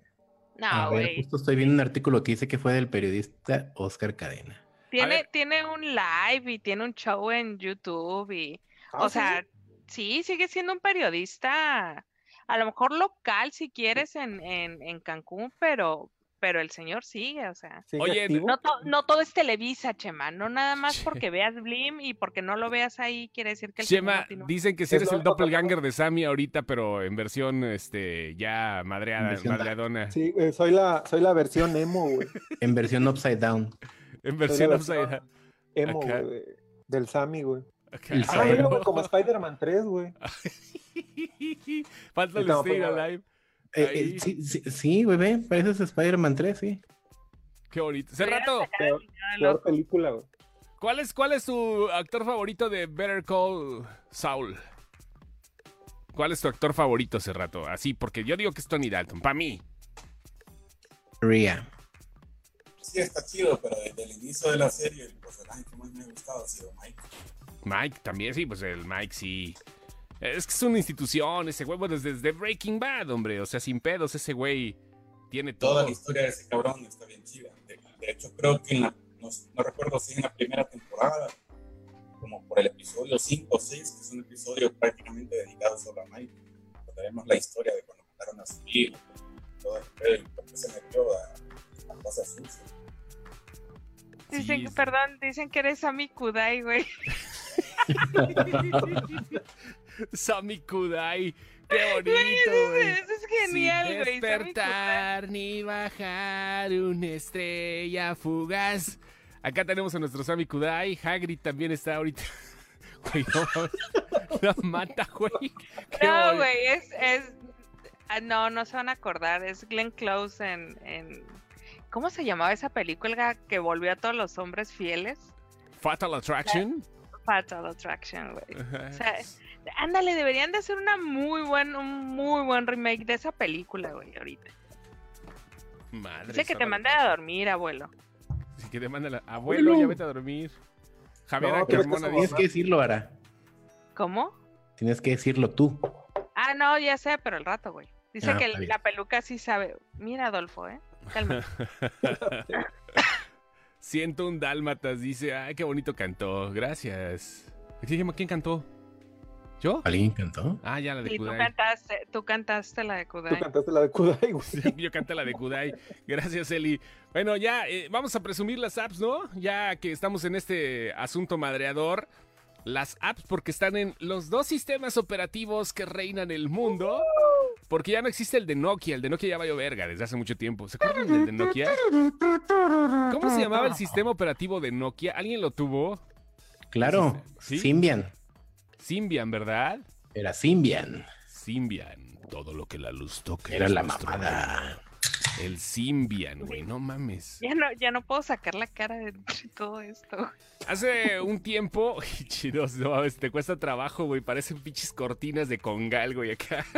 No, a ver, güey. justo estoy viendo un artículo que dice que fue del periodista Oscar Cadena. Tiene, tiene un live y tiene un show en YouTube y, Ah, o sí, sea, sí, sigue siendo un periodista, a lo mejor local si quieres en, en, en Cancún, pero, pero el señor sigue, o sea. ¿sigue Oye, activo? No, to- no todo es Televisa, Chema, no nada más porque veas Blim y porque no lo veas ahí quiere decir que el señor Chema, dicen que si Es eres el doppelganger de Sammy ahorita, pero en versión este ya madreada, versión madreadona. Sí, soy la, soy la versión emo, güey. En versión upside down. En versión upside versión emo, güey, del Sammy, güey. El Ah, bueno, como Spider-Man 3, güey. Falta el Stay Alive. Eh, eh, sí, sí, sí, güey, ve, pareces Spider-Man 3, sí. Qué bonito. Hace Hubiera rato, Peor, película, güey. ¿cuál es, ¿cuál es tu actor favorito de Better Call Saul? ¿Cuál es tu actor favorito hace rato? Así, porque yo digo que es Tony Dalton, para mí. Ria. Sí, está chido, pero desde el inicio de la serie, el personaje que más me ha gustado ha sido Mike. Mike también, sí, pues el Mike sí. Es que es una institución, ese bueno, desde, desde Breaking Bad, hombre. O sea, sin pedos, ese güey tiene Toda todo. la historia de ese cabrón está bien chida. De, de hecho, creo que en la, no, no recuerdo si en la primera temporada, como por el episodio 5 o 6, que es un episodio prácticamente dedicado solo a Mike. Donde vemos la historia de cuando mataron a su hijo, todo el pedo, y por qué se metió a, a cosas sucias. Dicen, Sí, que- sí. perdón, dicen que eres Sammy Kudai, güey. Sammy Kudai. Qué bonito, güey. es, eso es genial, güey. Despertar ni bajar una estrella fugaz. Acá tenemos a nuestro Sammy Kudai. Hagrid también está ahorita. Güey, no. La mata, güey. No, güey, es, es... ah, no, no se van a acordar. Es Glenn Close en, en... ¿Cómo se llamaba esa película que volvió a todos los hombres fieles? Fatal Attraction. Fatal Attraction, güey. O sea, ándale, deberían de hacer una muy buen, un muy buen remake de esa película, güey, ahorita. Madre Dice que te mande a dormir, abuelo. Sí, que te manda la... Abuelo, ya vete a dormir. Javier No, Carmona dice... Tienes que decirlo, Ara. ¿Cómo? Tienes que decirlo tú. Ah, no, ya sé, pero el rato, güey. Dice Ah, que la peluca sí sabe. Mira, Adolfo, ¿eh? Calma. Siento un dálmatas, dice, ay, qué bonito cantó, gracias. ¿Quién quién cantó? ¿Yo? ¿Alguien cantó? Ah, ya la de Y tú Kudai. cantaste, tú cantaste la de Tú Kudai. cantaste la de Kudai, güey. Yo canté la de Kudai. Gracias, Eli. Bueno, ya eh, vamos a presumir las apps, ¿no? Ya que estamos en este asunto madreador. Las apps porque están en los dos sistemas operativos que reinan el mundo. Porque ya no existe el de Nokia. El de Nokia ya valió verga desde hace mucho tiempo. ¿Se acuerdan del de Nokia? ¿Cómo se llamaba el sistema operativo de Nokia? ¿Alguien lo tuvo? Claro, ¿Sí? Symbian. Symbian, ¿verdad? Era Symbian. Symbian. Todo lo que la luz toque. Era la mamada. El Symbian, güey. No mames. Ya no, ya no puedo sacar la cara de todo esto. Hace un tiempo, chidos, no mames, te cuesta trabajo, güey. Parecen pinches cortinas de congal, güey, acá.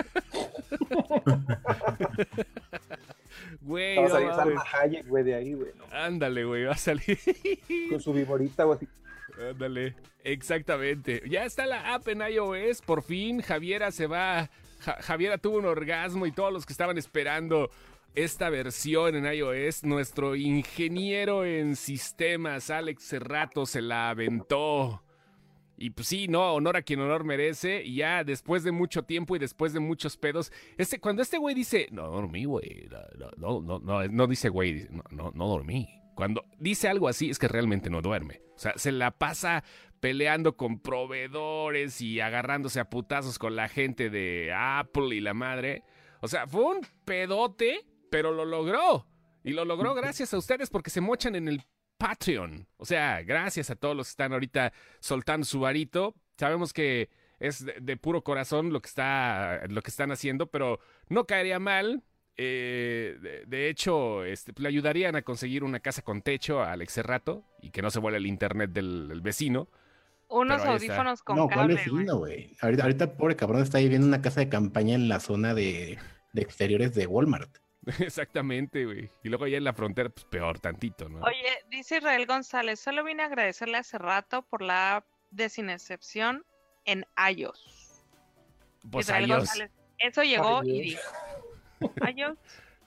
Güey, Vamos a salir. Salma Hayek, güey, de ahí, güey. ¿no? Ándale, güey, va a salir. Con su viborita, güey. así. Ándale, exactamente. Ya está la app en iOS, por fin. Javiera se va. Ja- Javiera tuvo un orgasmo y todos los que estaban esperando esta versión en iOS, nuestro ingeniero en sistemas, Alex Cerrato, se la aventó. Y pues sí, no, honor a quien honor merece. Y ya después de mucho tiempo y después de muchos pedos, este, cuando este güey dice, no dormí, güey, no, no, no, no, dice güey, no, no dormí. Cuando dice algo así es que realmente no duerme. O sea, se la pasa peleando con proveedores y agarrándose a putazos con la gente de Apple y la madre. O sea, fue un pedote, pero lo logró. Y lo logró gracias a ustedes porque se mochan en el Patreon. O sea, gracias a todos los que están ahorita soltando su varito. Sabemos que es de, de puro corazón lo que, está, lo que están haciendo, pero no caería mal. Eh, de, de hecho, este, le ayudarían a conseguir una casa con techo a Alex Cerrato y que no se vuele el internet del, del vecino. Unos está. audífonos con no, ¿cuál cable, vecino, güey. Ahorita, ahorita, pobre cabrón, está viviendo en una casa de campaña en la zona de, de exteriores de Walmart. Exactamente, güey. Y luego allá en la frontera, pues peor tantito, ¿no? Oye, dice Israel González, solo vine a agradecerle hace rato por la app de Sin Excepción en iOS. pues Israel iOS. González, eso llegó y dijo. iOS.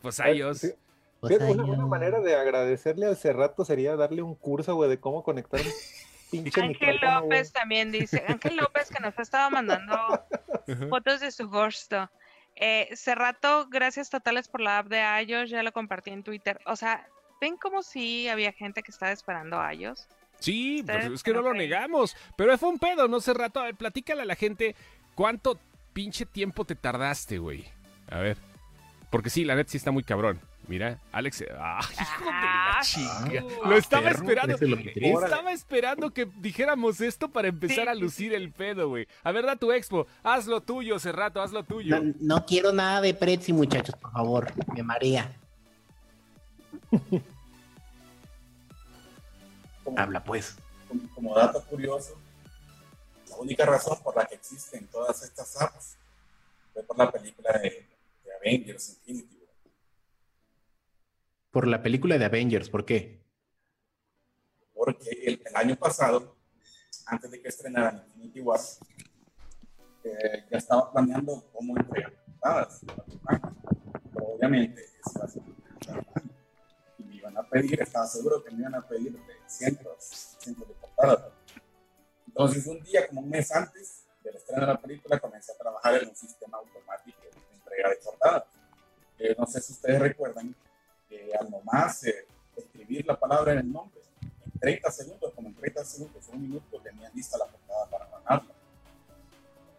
Pues Eh, sí. Pues una, una manera de agradecerle al Cerrato sería darle un curso, güey, de cómo conectar un pinche Ángel. López también dice, Ángel López que nos ha estado mandando fotos de su gusto. Eh, Cerrato, gracias totales por la app de iOS, ya lo compartí en Twitter. O sea, ven como si había gente que estaba esperando a iOS. Sí, pues es que no lo negamos. Pero fue un pedo, ¿no? Hace rato. A ver, platícale a la gente cuánto pinche tiempo te tardaste, güey. A ver. Porque sí, la neta sí está muy cabrón. Mira, Alex. ¡Ah, hijo de la Ah, chinga! su- Lo estaba perro, esperando. lo. Estaba esperando que dijéramos esto para empezar Sí, a lucir el pedo, güey. A ver, da tu expo. Haz lo tuyo, Cerrato, haz lo tuyo. No, no quiero nada de Prezi, muchachos, por favor. Me marea. Como, Habla, pues. como- como dato curioso, la única razón por la que existen todas estas apps fue por la película de Avengers Infinity War. Por la película de Avengers, ¿por qué? Porque el, el año pasado, antes de que estrenaran Infinity War, eh, ya estaba planeando cómo entregar portadas. Pero obviamente, eso iba a ser y me iban a pedir, estaba seguro que me iban a pedir de cientos, cientos de portadas. Entonces, un día, como un mes antes del estreno de la película, comencé a trabajar en un sistema automático entrega de portadas. Eh, no sé si ustedes recuerdan que al nomás eh, escribir la palabra en el nombre, en 30 segundos, como en 30 segundos, un minuto, tenían lista la portada para mandarla.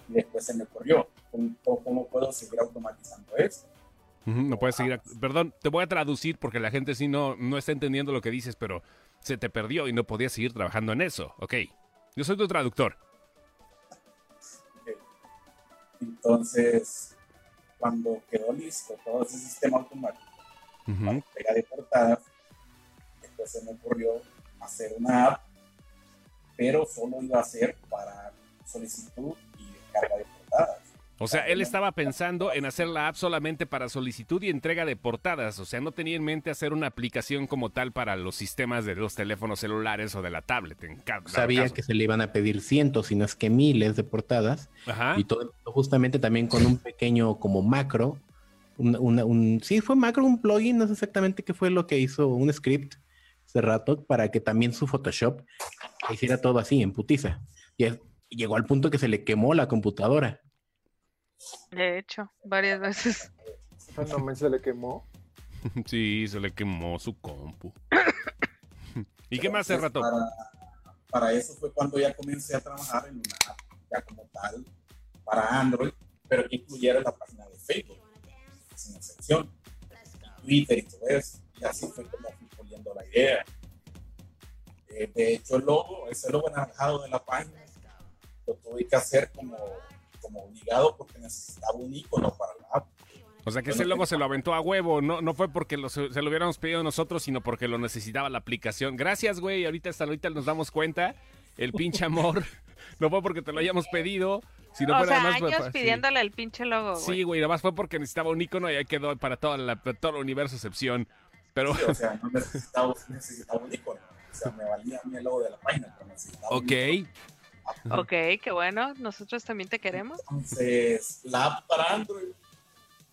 Y después se me ocurrió, ¿cómo, cómo puedo seguir automatizando eso? Ujú, No puedes seguir. Perdón, te voy a traducir porque la gente sí no, no está entendiendo lo que dices, pero se te perdió y no podías seguir trabajando en eso. Ok. Yo soy tu traductor. Ok. Entonces, cuando quedó listo todo ese sistema automático, la entrega de portadas, después se me ocurrió hacer una app, pero solo iba a ser para solicitud y descarga de portadas. O sea, él estaba pensando en hacer la app solamente para solicitud y entrega de portadas. O sea, no tenía en mente hacer una aplicación como tal para los sistemas de los teléfonos celulares o de la tablet. En Sabía caso. que se le iban a pedir cientos, si no es que miles de portadas. Ajá. Y todo justamente también con un pequeño como macro. un- una- un, sí, fue macro, un plugin, no sé exactamente qué fue lo que hizo, un script hace rato para que también su Photoshop hiciera todo así, en putiza. Y es- y llegó al punto que se le quemó la computadora. De hecho, varias veces. Ah, No me se le quemó. Sí, se le quemó su compu. ¿Y qué más hace rato? Para, para eso fue cuando ya comencé a trabajar en una app ya como tal para Android, pero que incluyera la página de Facebook, sin excepción, Twitter y todo eso. Y así fue como fui poniendo la idea. Eh, de hecho, el logo, ese logo naranjado de la página, lo tuve que hacer como, como obligado porque necesitaba un icono para la app. O sea que ese logo se lo aventó a huevo, no, no fue porque lo- se lo hubiéramos pedido nosotros, sino porque lo necesitaba la aplicación. Gracias, güey, ahorita hasta ahorita nos damos cuenta. El pinche amor no fue porque te lo hayamos pedido, sino O fue sea, nada más fue años pa- sí. pidiéndole el pinche logo, güey. Sí, güey, nada más fue porque necesitaba un icono y ahí quedó para toda la, para todo el universo excepción. Pero, Sí, o sea, no necesitaba, necesitaba un icono. O sea, me valía a mí el logo de la página, pero necesitaba un ok. Ok, qué bueno. Nosotros también te queremos. Entonces, la app para Android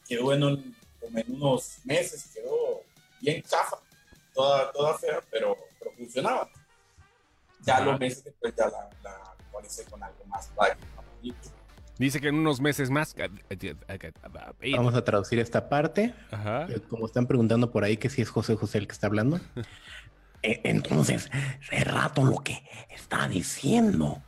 quedó en, un- en unos meses, quedó bien chafa, toda, toda fea, pero, pero funcionaba. Ya Ajá. los meses después ya la, la actualicé con algo más. Dice que en unos meses más. Vamos a traducir esta parte. Ajá. Eh, Como están preguntando por ahí que si es José José el que está hablando. Eh, entonces, hace rato lo que está diciendo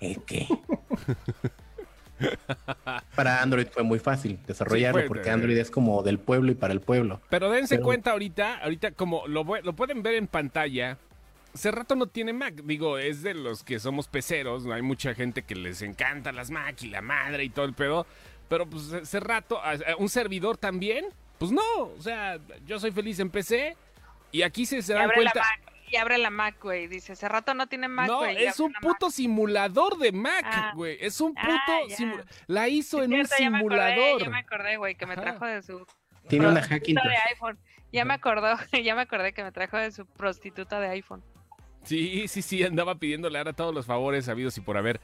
es que para Android fue muy fácil desarrollarlo Sí, fue porque de- Android es como del pueblo y para el pueblo. Pero dense Pero- cuenta ahorita, ahorita como lo pueden ver en pantalla, hace rato no tiene Mac. Digo, es de los que somos peceros, hay mucha gente que les encanta las Mac y la madre y todo el pedo. Pero pues hace rato, a- a- un servidor también, pues no, o sea, yo soy feliz en PC y aquí se, se dan cuenta. Y abre la Mac, güey. Dice, hace rato no tiene Mac, No, güey. y es un puto simulador de Mac, Ah. güey. Es un Ah, puto simu- La hizo en un cierto, simulador. Ya me acordé, güey, que me Ajá. trajo de su Tiene una hacking. de iPhone. Ya me acordó, ya me acordé que me trajo de su prostituta de iPhone. Sí, sí, sí, andaba pidiéndole ahora todos los favores habidos y por haber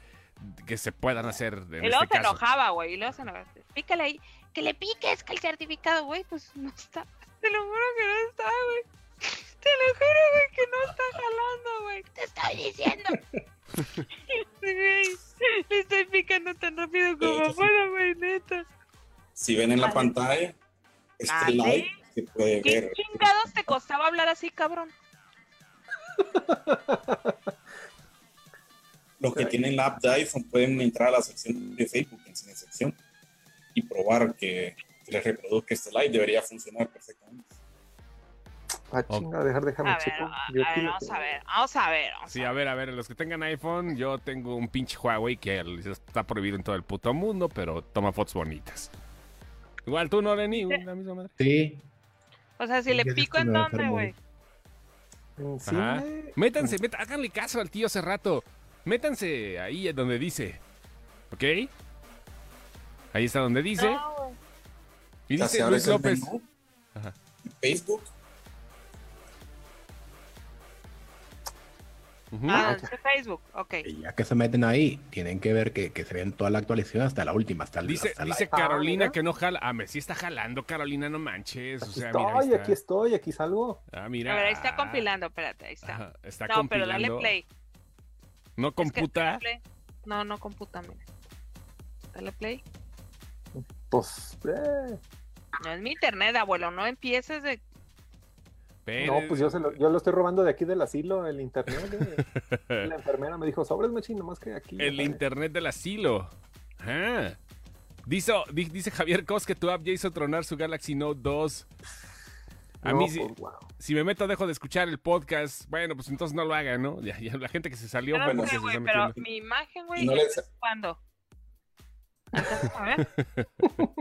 que se puedan hacer en y luego este se caso. enojaba, güey. Y luego se enojaba. Pícale ahí. Que le piques, que el certificado, güey, pues no está. Te lo juro que no está, güey. Te lo juro, güey, que no está jalando, güey. Te estoy diciendo. Güey, Le estoy picando tan rápido como puedo, güey, neta. Si ven en la pantalla, este live se puede ¿Qué ver. chingados te costaba hablar así, cabrón? Los que tienen la app de iPhone pueden entrar a la sección de Facebook en sin excepción y probar que, que les reproduzca este live. Debería funcionar perfectamente. Ah, chinga, dejar, déjame A ver, checo. a, Yo a aquí ver, lo vamos a ver, vamos a ver. Vamos Sí, a a ver, a ver, los que tengan iPhone, yo tengo un pinche Huawei que está prohibido en todo el puto mundo, pero toma fotos bonitas. Igual tú no, Lenny, la misma madre. Sí, O sea, si le pico en dónde, güey. Ajá. cine, Métanse, háganle caso al tío hace rato. Métanse ahí donde dice. ¿Ok? Ahí está donde dice. No. Y dice Luis López. Ajá. en Ah, es de Facebook, ok. y ya que se meten ahí, tienen que ver que, que se ven toda la actualización hasta la última, hasta el Dice, hasta la- dice Carolina que no jala. Ah, me sí está jalando, Carolina, no manches. O aquí sea, mira, ahí estoy, está. aquí estoy, aquí salgo. Ah, mira. A ver, ahí está compilando, espérate, ahí está. Ajá, está no, pero dale play. No Es que computa. dale play. No, no computa, mira. Dale play. Pues, eh, No es mi internet, abuelo, no empieces de... pero- no, pues yo, se lo, yo lo estoy robando de aquí del asilo, el internet. eh. La enfermera me dijo, sobres machín, nomás que aquí. El padre". internet del asilo. Ajá. Dice, di- dice Javier Cos que tu app ya hizo tronar su Galaxy Note 2. A No, mí, si, pues, wow. si me meto, dejo de escuchar el podcast. Bueno, pues entonces no lo hagan, ¿no? Ya, ya la gente que se salió. Pero, bueno, no sé, que se pero mi imagen, güey, no les, ¿está ¿cuándo? Entonces, a ver. no,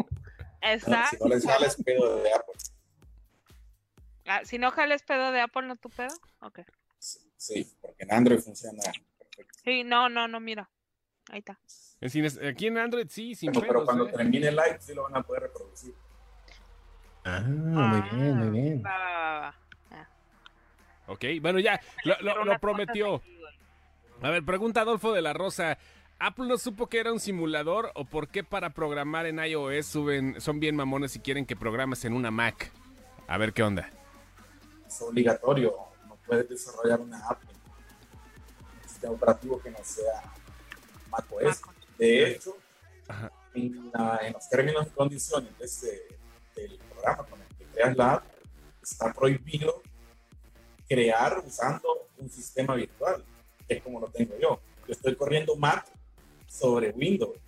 Está... si no les sales pedo de Apple. Ah, si no jales pedo de Apple, ¿no tu pedo? Ok. Sí, porque en Android funciona perfecto. Sí, no, no, no, mira. Ahí está. Cines- aquí en Android sí, sin Pero, pero cuando ¿eh? termine el live sí lo van a poder reproducir. Ah, muy bien, muy bien. Va, va. Ok, bueno, ya, lo, prometió. A ver, pregunta Adolfo de la Rosa. ¿Apple no supo que era un simulador o por qué para programar en iOS suben, son bien mamones y quieren que programes en una Mac? A ver qué onda. Es obligatorio. No puedes desarrollar una app en un sistema operativo que no sea macOS. De hecho, en, la- en los términos y condiciones de ese- del programa con el que creas la app, está prohibido crear usando un sistema virtual, que es como lo tengo yo. Yo estoy corriendo Mac sobre Windows.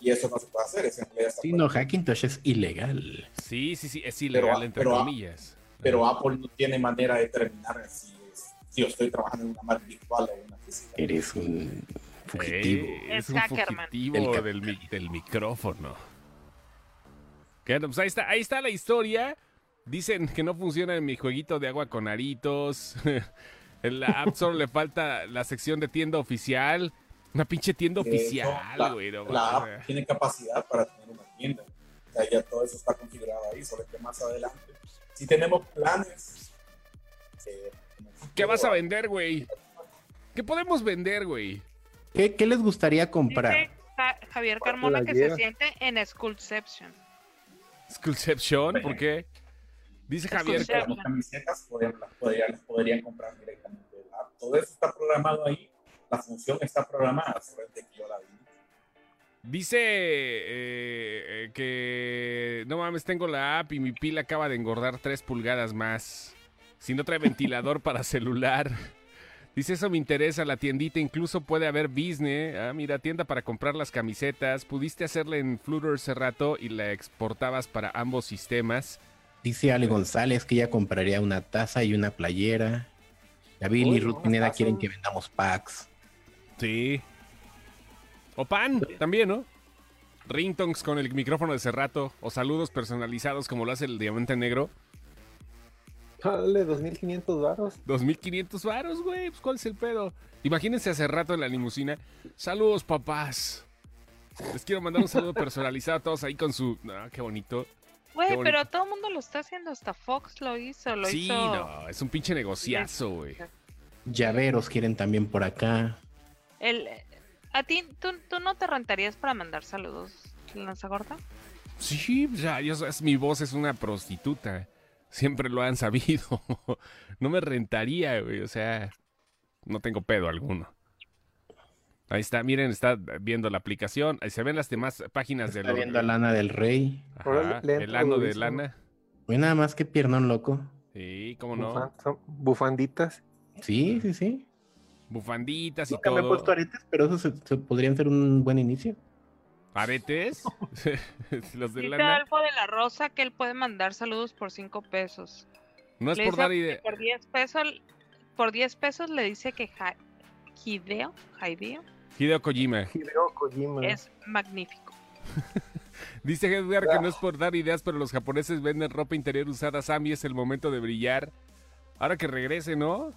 Y eso no se puede hacer, está Sí, no, Hackintosh es ilegal. Sí, sí, sí, es ilegal, Pero- entre pero- comillas. Pero Apple no tiene manera de determinar si, es- si yo estoy trabajando en una Mac virtual o una física. Eres un fugitivo. Eh, Es es un hackerman. fugitivo del, mi- del micrófono. Que, pues ahí está, ahí está la historia. Dicen que no funciona en mi jueguito de agua con aritos. En la App solo le falta la sección de tienda oficial. Una pinche tienda De hecho, oficial, la, güey. no la mames. app tiene capacidad para tener una tienda. O sea, ya todo eso está configurado ahí, solo que más adelante. Si tenemos planes. eh, ¿Qué vas a vender, güey? ¿Qué podemos vender, güey? ¿Qué, qué les gustaría comprar? Dice Ja- Javier Carmona que se siente en Schoolception. Skullception, ¿por qué? Dice Javier. Las camisetas podrían, las podrían, comprar directamente. Todo eso está programado ahí. La función está programada, de que yo la vi. Dice eh, eh, que no mames, tengo la app y mi pila acaba de engordar 3 pulgadas más. Si no trae ventilador para celular. Dice, eso me interesa, la tiendita incluso puede haber business. Ah, mira, tienda para comprar las camisetas. Pudiste hacerla en Flutter hace rato y la exportabas para ambos sistemas. Dice Ale González que ella compraría una taza y una playera. Uy, y Ruth Pineda quieren que vendamos packs. Sí. O pan, también, ¿no? Ringtones con el micrófono de Cerrato. O saludos personalizados como lo hace el Diamante Negro. Dale, 2500 varos. 2500 varos, güey. Pues, ¿cuál es el pedo? Imagínense hace rato en la limusina. Saludos, papás. Les quiero mandar un saludo personalizado a todos ahí con su... Ah, qué bonito. Güey, pero todo el mundo lo está haciendo. Hasta Fox lo hizo. Lo sí, hizo. no, es un pinche negociazo, güey. Llaveros quieren también por acá. El, ¿A ti, tú, tú no te rentarías para mandar saludos, Lanzagorda? Sí, o sea, yo, es, mi voz es una prostituta. Siempre lo han sabido. no me rentaría, güey. O sea, no tengo pedo alguno. Ahí está, miren, está viendo la aplicación. Ahí se ven las demás páginas del Está viendo a Lana del Rey. Ajá, el ano de lana. Oye, nada más que piernón loco. Sí, cómo no. Bufanditas. Sí, sí, sí. Bufanditas y Nunca me he todo. puesto aretes, pero eso se, se podrían ser un buen inicio. ¿Aretes? Los de Dice lana. Alfo de la Rosa que él puede mandar saludos por 5 pesos. No es Le por dice dar que idea. Por 10 pesos, por 10 pesos le dice que Ja- Hideo, Hideo Hideo Kojima. Hideo Kojima. es magnífico. Dice Edgar que no es por dar ideas, pero los japoneses venden ropa interior usada. Sammy es el momento de brillar. Ahora que regrese, ¿no?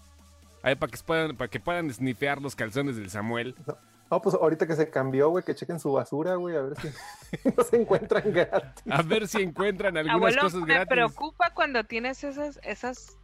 Ahí para que puedan, para que puedan snifear los calzones del Samuel. No, pues ahorita que se cambió, güey, que chequen su basura, güey, a ver si no se encuentran gratis. A ver si encuentran algunas Abuelo, cosas me gratis. preocupa cuando tienes esas, esas,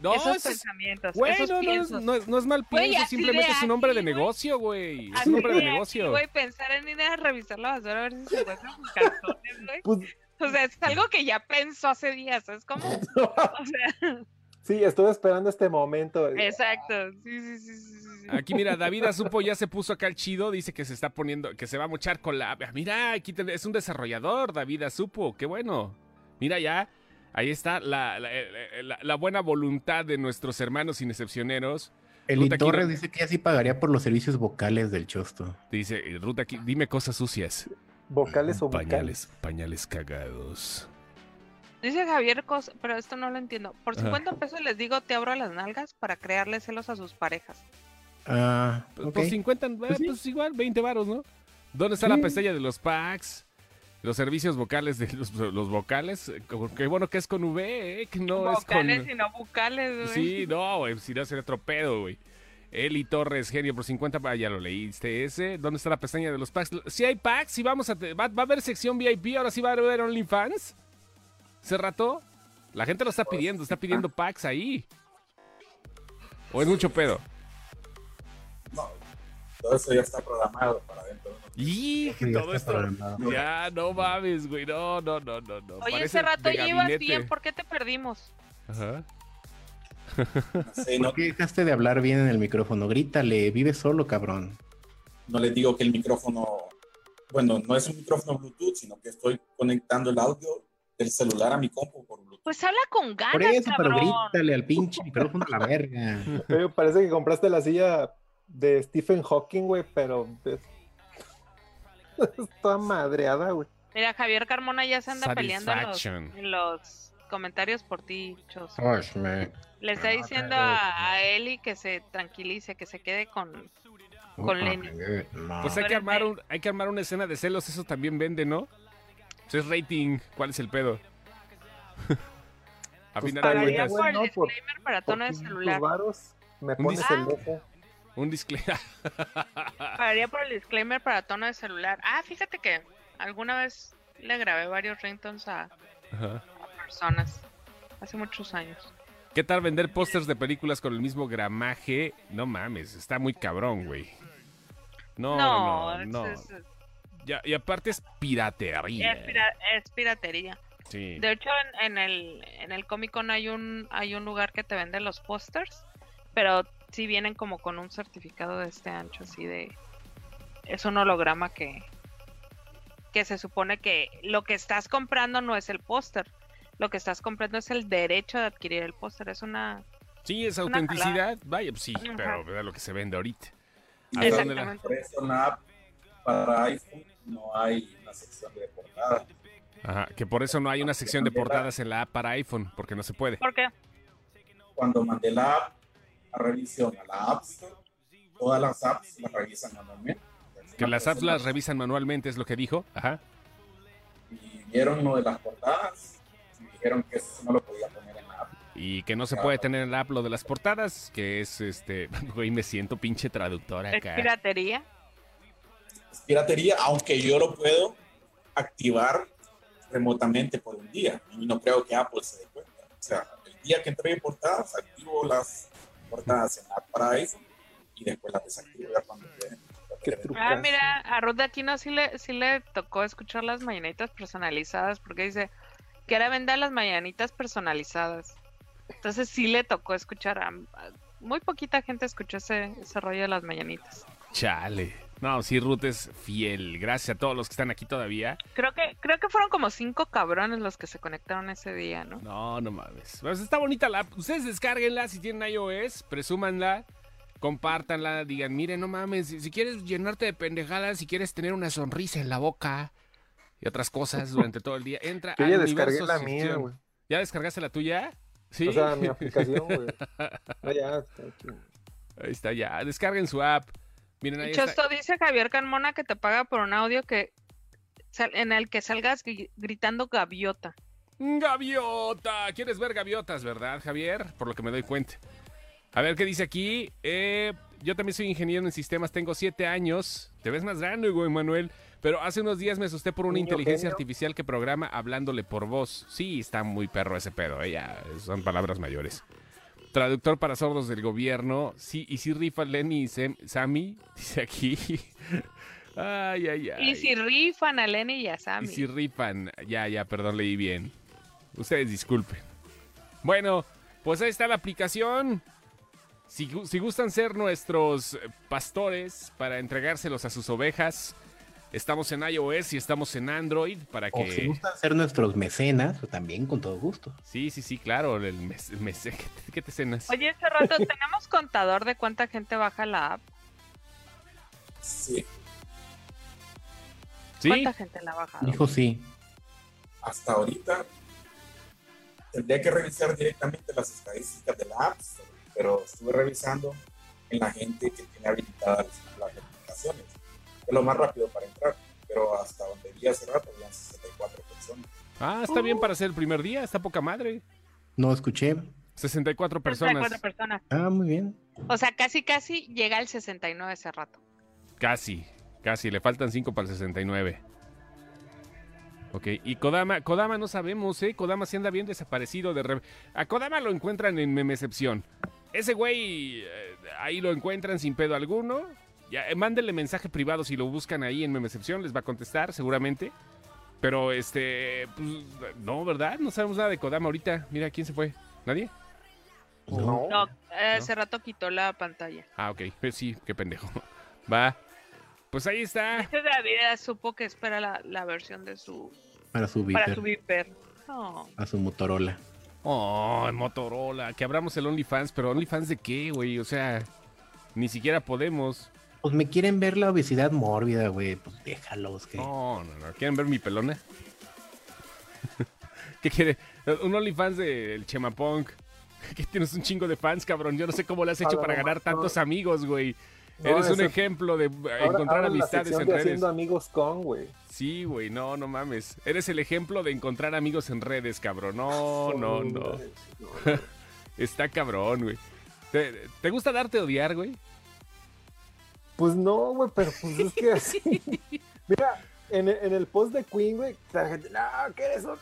No, esos eso es- pensamientos, güey, esos no, no, es, no, es- no es mal Güey, pienso, así simplemente de es un hombre de güey. negocio, güey. Es un hombre de aquí, negocio. güey, pensar en ir a revisar la basura a ver si se encuentran sus calzones, güey. Pues O sea, es algo que ya pensó hace días, ¿es como? O sea, sí, estuve esperando este momento. exacto. Sí, sí, sí, sí. Aquí mira, David Azupo ya se puso acá el chido, dice que se está poniendo, que se va a mochar con la... Mira, aquí ten- es un desarrollador, David Azupo, qué bueno. Mira ya, ahí está la, la- eh, la- la buena voluntad de nuestros hermanos inexcepcioneros. Ruta Torres dice que ya sí pagaría por los servicios vocales del Chosto. Dice, eh, Ruta, aquí, dime cosas sucias. Vocales o vocales. Pañales, pañales cagados. Dice Javier Cos, pero esto no lo entiendo. Por Ajá. 50 pesos les digo te abro las nalgas para crearle celos a sus parejas. Ah, Pues, pues 50, eh, Pues sí. pues igual, 20 varos, ¿no? ¿Dónde está la pestaña de los packs? Los servicios vocales de los, los vocales. Eh, Qué bueno que es con V, ¿eh? Que no vocales es con... y no bucales, güey. Sí, no, güey, si no sería otro pedo, güey. Eli Torres, genio por 50, ah, ya lo leíste ese. ¿Dónde está la pestaña de los packs? Si hay packs, si vamos a te- va, va a haber sección VIP, ahora sí va a haber OnlyFans. ¿Se rató? La gente lo está pidiendo, está pidiendo packs ahí. ¿O es mucho pedo? No, todo eso ya está programado para dentro Y Sí, todo esto. programado. Ya, no mames, güey. No, no, no, no. no. Oye, Parece ese rato de ya ibas gabinete. bien, ¿por qué te perdimos? Ajá. No sé, no, ¿Por qué dejaste de hablar bien en el micrófono? Grítale, vive solo, cabrón. no les digo que el micrófono, bueno, no es un micrófono Bluetooth, sino que estoy conectando el audio del celular a mi compu por Bluetooth. Pues habla con ganas, Por eso, pero cabrón. grítale al pinche micrófono a la verga. Oye, parece que compraste la silla de Stephen Hawking, güey, pero es, es toda madreada, güey. Mira, Javier Carmona ya se anda peleando en los, en los comentarios por ti, Chos. Osh, me- Le está Ah, diciendo ok, a, a Eli que se tranquilice, que se quede con... Con Lenny. No. Pues hay que, armar un, hay que armar una escena de celos, eso también vende, ¿no? Pues es rating, ¿cuál es el pedo? a Pues final de cuentas, por el Bueno, por- disclaimer para Por tono de 500 celular. varos, me Un pones dis- el ojo. un disclaimer. Pagaría por el disclaimer para tono de celular. Ah, fíjate que alguna vez le grabé varios ringtones a, a personas. Hace muchos años. ¿Qué tal vender pósters de películas con el mismo gramaje? No mames, está muy cabrón, güey. No, no, es- no. es- es- Ya, y aparte es piratería. es pira- es piratería. Sí. De hecho, en, en el en el Comic Con hay un hay un lugar que te vende los pósters, pero sí vienen como con un certificado de este ancho, así de es un holograma que que se supone que lo que estás comprando no es el póster, lo que estás comprando es el derecho de adquirir el póster, es una Sí, es autenticidad. Vaya, pues sí, Ajá. pero vea lo que se vende ahorita. Y ¿A dónde la- exactamente. La app para iPhone no hay una sección de portada. Ajá, que por eso no hay una sección de portadas en la app para iPhone, porque no se puede. ¿Por qué? Cuando mandé la app a revisión a la App Store, todas las apps las revisan manualmente. Que las apps las revisan manualmente, es lo que dijo. Ajá. Y vieron lo de las portadas y dijeron que eso no lo podía poner en la app. Y que no se puede tener en la app lo de las portadas, que es este. Güey, me siento pinche traductor Es acá. piratería. Es piratería, aunque yo lo puedo activar remotamente por un día. Y no creo que Apple se dé cuenta. O sea, el día que entregue portadas, activo las portadas en la app para iPhone y después las desactivo ya cuando truco. Ah, mira, a Ruth de Aquino sí le, sí le tocó escuchar las mañanitas personalizadas, porque dice que era vender las mañanitas personalizadas. Entonces sí le tocó escuchar a, a- muy poquita gente escuchó ese, ese rollo de las mañanitas. Chale. No, sí, Ruth es fiel. Gracias a todos los que están aquí todavía. Creo que, creo que fueron como cinco cabrones los que se conectaron ese día, ¿no? No, no mames. Pues está bonita la app. Ustedes descárguenla si tienen iOS, presúmanla, compártanla, digan, miren, no mames, si, si quieres llenarte de pendejadas, si quieres tener una sonrisa en la boca y otras cosas durante todo el día, entra Yo al ya descargué universo la mía, güey. ¿Ya descargaste la tuya? Sí. O sea, mi aplicación, güey. Ah, ya, está aquí. Ahí está, ya. Descarguen su app. Miren, ahí está. Chosto dice Javier Carmona que te paga por un audio que en el que salgas gri- gritando gaviota. Gaviota. ¿Quieres ver gaviotas, verdad, Javier? Por lo que me doy cuenta. A ver qué dice aquí. Eh, yo también soy ingeniero en sistemas, tengo siete años. Te ves más grande, güey, Manuel. Pero hace unos días me asusté por una inteligencia genio. artificial que programa hablándole por voz. Sí, está muy perro ese pedo, eh, ya, son palabras mayores. Traductor para sordos del gobierno. Sí, y si rifa Lenny y Sem- Sammy, dice aquí. ay, ay, ay. Y si rifan a Lenny y a Sammy. Y si rifan. Ya, ya, perdón, leí bien. Ustedes disculpen. Bueno, pues ahí está la aplicación. Si, si gustan ser nuestros pastores para entregárselos a sus ovejas, estamos en iOS y estamos en Android para O si que... gustan ser nuestros mecenas, pues también con todo gusto. Sí, sí, sí, claro, el mes, mes- ¿qué, te, qué te cenas? Oye, hace rato tenemos contador de cuánta gente baja la app. Sí, ¿Sí? ¿Cuánta gente la ha bajado? Dijo sí. hasta ahorita tendría que revisar directamente las estadísticas de la App pero estuve revisando en la gente que tiene habilitadas las notificaciones. Es lo más rápido para entrar, pero hasta donde vi hace rato habían 64 personas. Ah, está bien para ser el primer día, está poca madre. No escuché. 64 personas. 64 personas. Ah, muy bien. O sea, casi, casi llega al 69 ese rato. Casi, casi. Le faltan 5 para el 69. Ok, y Kodama, Kodama no sabemos, ¿eh? Kodama se anda bien desaparecido de... re- A Kodama lo encuentran en Memecepción. Ese güey, eh, ahí lo encuentran sin pedo alguno. Ya, eh, mándenle mensaje privado si lo buscan ahí en Memecepción, les va a contestar seguramente. Pero, este, pues, no, ¿verdad? No sabemos nada de Kodama ahorita. Mira, ¿quién se fue? ¿Nadie? No. No, hace rato quitó la pantalla. Ah, ok, pues sí, qué pendejo. Va. Pues ahí está. Este David supo que espera la, la versión de su... Para su Para Viper, su Viper. No. a su Motorola. Oh, Motorola, que abramos el OnlyFans, pero OnlyFans de qué, güey? O sea, ni siquiera podemos. Pues me quieren ver la obesidad mórbida, güey. Pues déjalos que. No, no, no. ¿Quieren ver mi pelona? ¿Qué quiere? Un OnlyFans del Chemapunk. Que tienes un chingo de fans, cabrón. Yo no sé cómo le has hecho Ah, para no, ganar no. tantos amigos, güey. No, Eres un ejemplo de eh, Ahora- encontrar ahora amistades en de redes. haciendo amigos con, güey. Sí, güey, no, no mames. Eres el ejemplo de encontrar amigos en redes, cabrón. No, no, no. Está cabrón, güey. ¿Te, te gusta darte a odiar, güey? Pues no, güey, pero pues es que así. Mira, en, el- en el post de Queen, güey, la gente, no, ¿qué eres? una-?"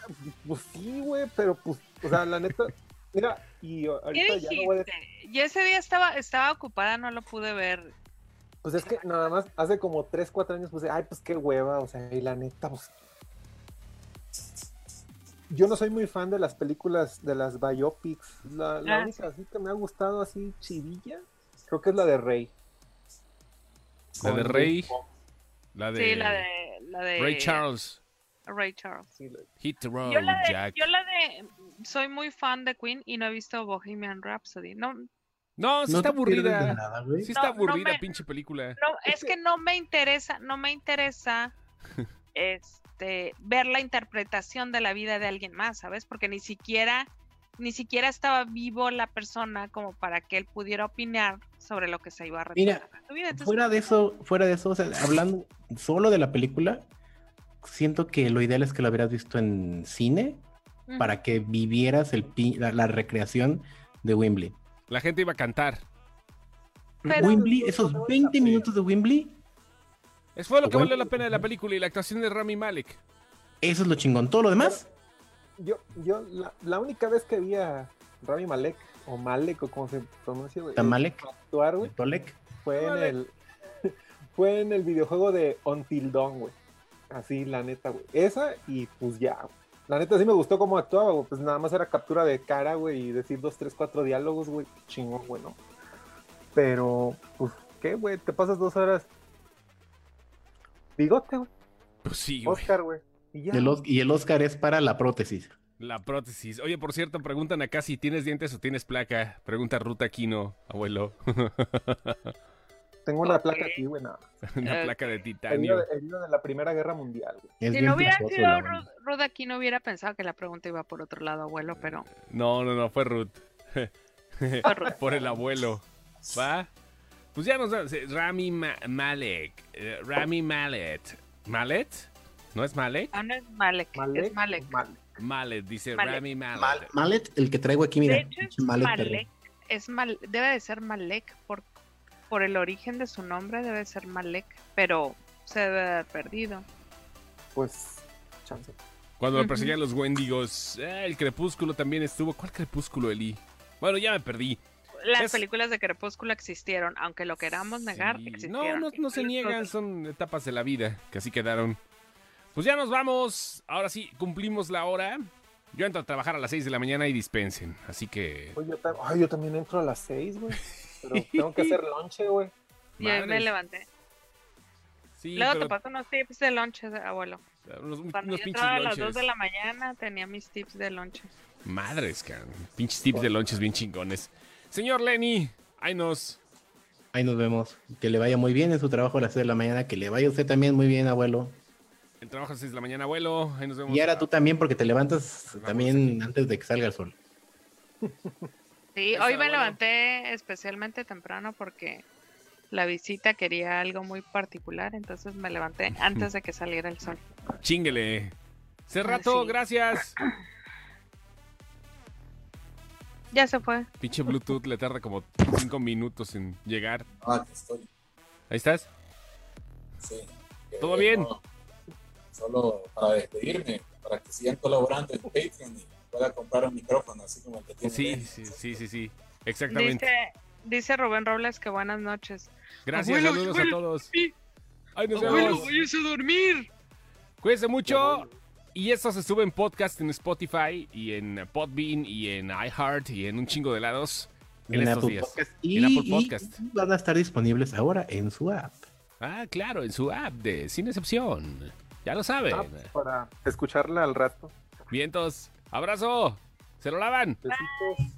Pues sí, güey, pero pues, o sea, la neta, mira, y ¿Qué ahorita ya no voy a? Yo ese día estaba, estaba ocupada, no lo pude ver. Pues es que nada más hace como 3, 4 años puse, ay, pues qué hueva, o sea, y la neta, pues. Yo no soy muy fan de las películas de las biopics. La, la Ah, única así que me ha gustado así chidilla, creo que es la de Rey. La de Rey. La de, Sí, la de, la de Ray Charles. Ray Charles. Sí, la- Hit the road, Yo la, de, Jack. yo la de, soy muy fan de Queen y no he visto Bohemian Rhapsody. No, no, sí No está aburrida. nada, güey. Sí está No, no aburrida, me- pinche película. es que no me interesa, no me interesa, este, ver la interpretación de la vida de alguien más, ¿sabes? Porque ni siquiera, ni siquiera estaba vivo la persona como para que él pudiera opinar sobre lo que se iba a Mira, retratar. Entonces, Fuera de eso, fuera de eso, o sea, hablando solo de la película, siento que lo ideal es que lo hubieras visto en cine para que vivieras el pi- la, la recreación de Wembley. La gente iba a cantar. Pero- Wembley, esos 20 minutos de Wembley, Eso fue lo que valió la pena de la película y la actuación de Rami Malek. eso es lo chingón. Todo lo demás, Yo, yo, la, la única vez que vi a Rami Malek, o Malek, o como se pronuncia, güey, Tamalek, actuar, güey, Tolek. fue en Malek. el, fue en el videojuego de Until Dawn, güey. Así, la neta, güey. Esa, y pues ya, güey. La neta sí me gustó cómo actuaba, güey. Pues nada más era captura de cara, güey, y decir dos, tres, cuatro diálogos, güey. Chingón, güey, ¿no? Pero, pues, ¿qué, güey? Te pasas dos horas. Bigote, güey. Pues sí, güey. Oscar, güey. Y el, Os- y el Oscar es para la prótesis. La prótesis. Oye, por cierto, preguntan acá si tienes dientes o tienes placa. Pregunta Ruta Aquino, abuelo. Tengo una placa aquí, güey, nada. Una placa de Herido titanio. de, herido de la Primera Guerra Mundial, güey. Si no hubiera sido. Ruth, Ruth aquí no hubiera pensado que la pregunta iba por otro lado, abuelo, pero No, no, no, fue Ruth. fue Ruth. por el abuelo. ¿Va? Pues ya nos Rami Ma- Malek. eh, Rami Mallet. ¿Mallet? ¿No es Malek? Ah, no es Malek, Malek. es Malek. Malek. Mallet, dice Malek. Rami Mallet. Mal- Mallet, el que traigo aquí, mira. de hecho, es. Malek. Es mal, debe de ser Malek por, por el origen de su nombre, debe de ser Malek, pero se debe de haber perdido. Pues, chance. Cuando lo perseguían los Wendigos. eh, el crepúsculo también estuvo. ¿Cuál crepúsculo, Eli? Bueno, ya me perdí. Las Es- películas de Crepúsculo existieron, aunque lo queramos negar, Sí. existieron. No, no, no se niegan, son etapas de la vida que así quedaron. Pues ya nos vamos. Ahora sí, cumplimos la hora. Yo entro a trabajar a las 6 de la mañana y dispensen. Así que. Oye, yo, ta- ay, yo también entro a las seis, güey. Pero tengo que hacer lonche, güey. Y ahí me levanté. Sí, Luego pero te paso unos tips de lonche, abuelo. unos, Cuando unos yo pinches entraba a las lonches. 2 de la mañana tenía mis tips de lonche. Madres, cabrón. Pinches tips de lonches bien chingones. Señor Lenny, ahí nos. Ahí nos vemos. Que le vaya muy bien en su trabajo a las 6 de la mañana. Que le vaya a usted también muy bien, abuelo. El trabajo a las 6 de la mañana, abuelo. Ahí nos vemos. Y ahora tú también, porque te levantas Vamos también antes de que salga el sol. Sí, Esa, hoy me abuelo. levanté especialmente temprano porque la visita quería algo muy particular, entonces me levanté antes de que saliera el sol. Chinguele. Cerrato, sí. gracias. Ya se fue. Pinche Bluetooth le tarda como cinco minutos en llegar. Ah, aquí estoy. Ahí estás. Sí. ¿Todo bien? no, solo para despedirme, para que sigan colaborando en Patreon y pueda comprar un micrófono así como el que tiene. Sí, sí, sí, sí, sí. Exactamente. Dice, dice Rubén Robles que buenas noches. Gracias, Abuelo, saludos abuelo, a todos. Ay, nos Abuelo, vemos. váyase a dormir. Cuídense mucho. Y esto se sube en podcast en Spotify y en Podbean y en iHeart y en un chingo de lados en, estos Apple días. Podcast. En Y, y Podcast. van a estar disponibles ahora en su app. Ah, claro, en su app de Sin Excepción. Ya lo saben. Ah, para escucharla al rato. Vientos. Abrazo. Se lo lavan. Besitos.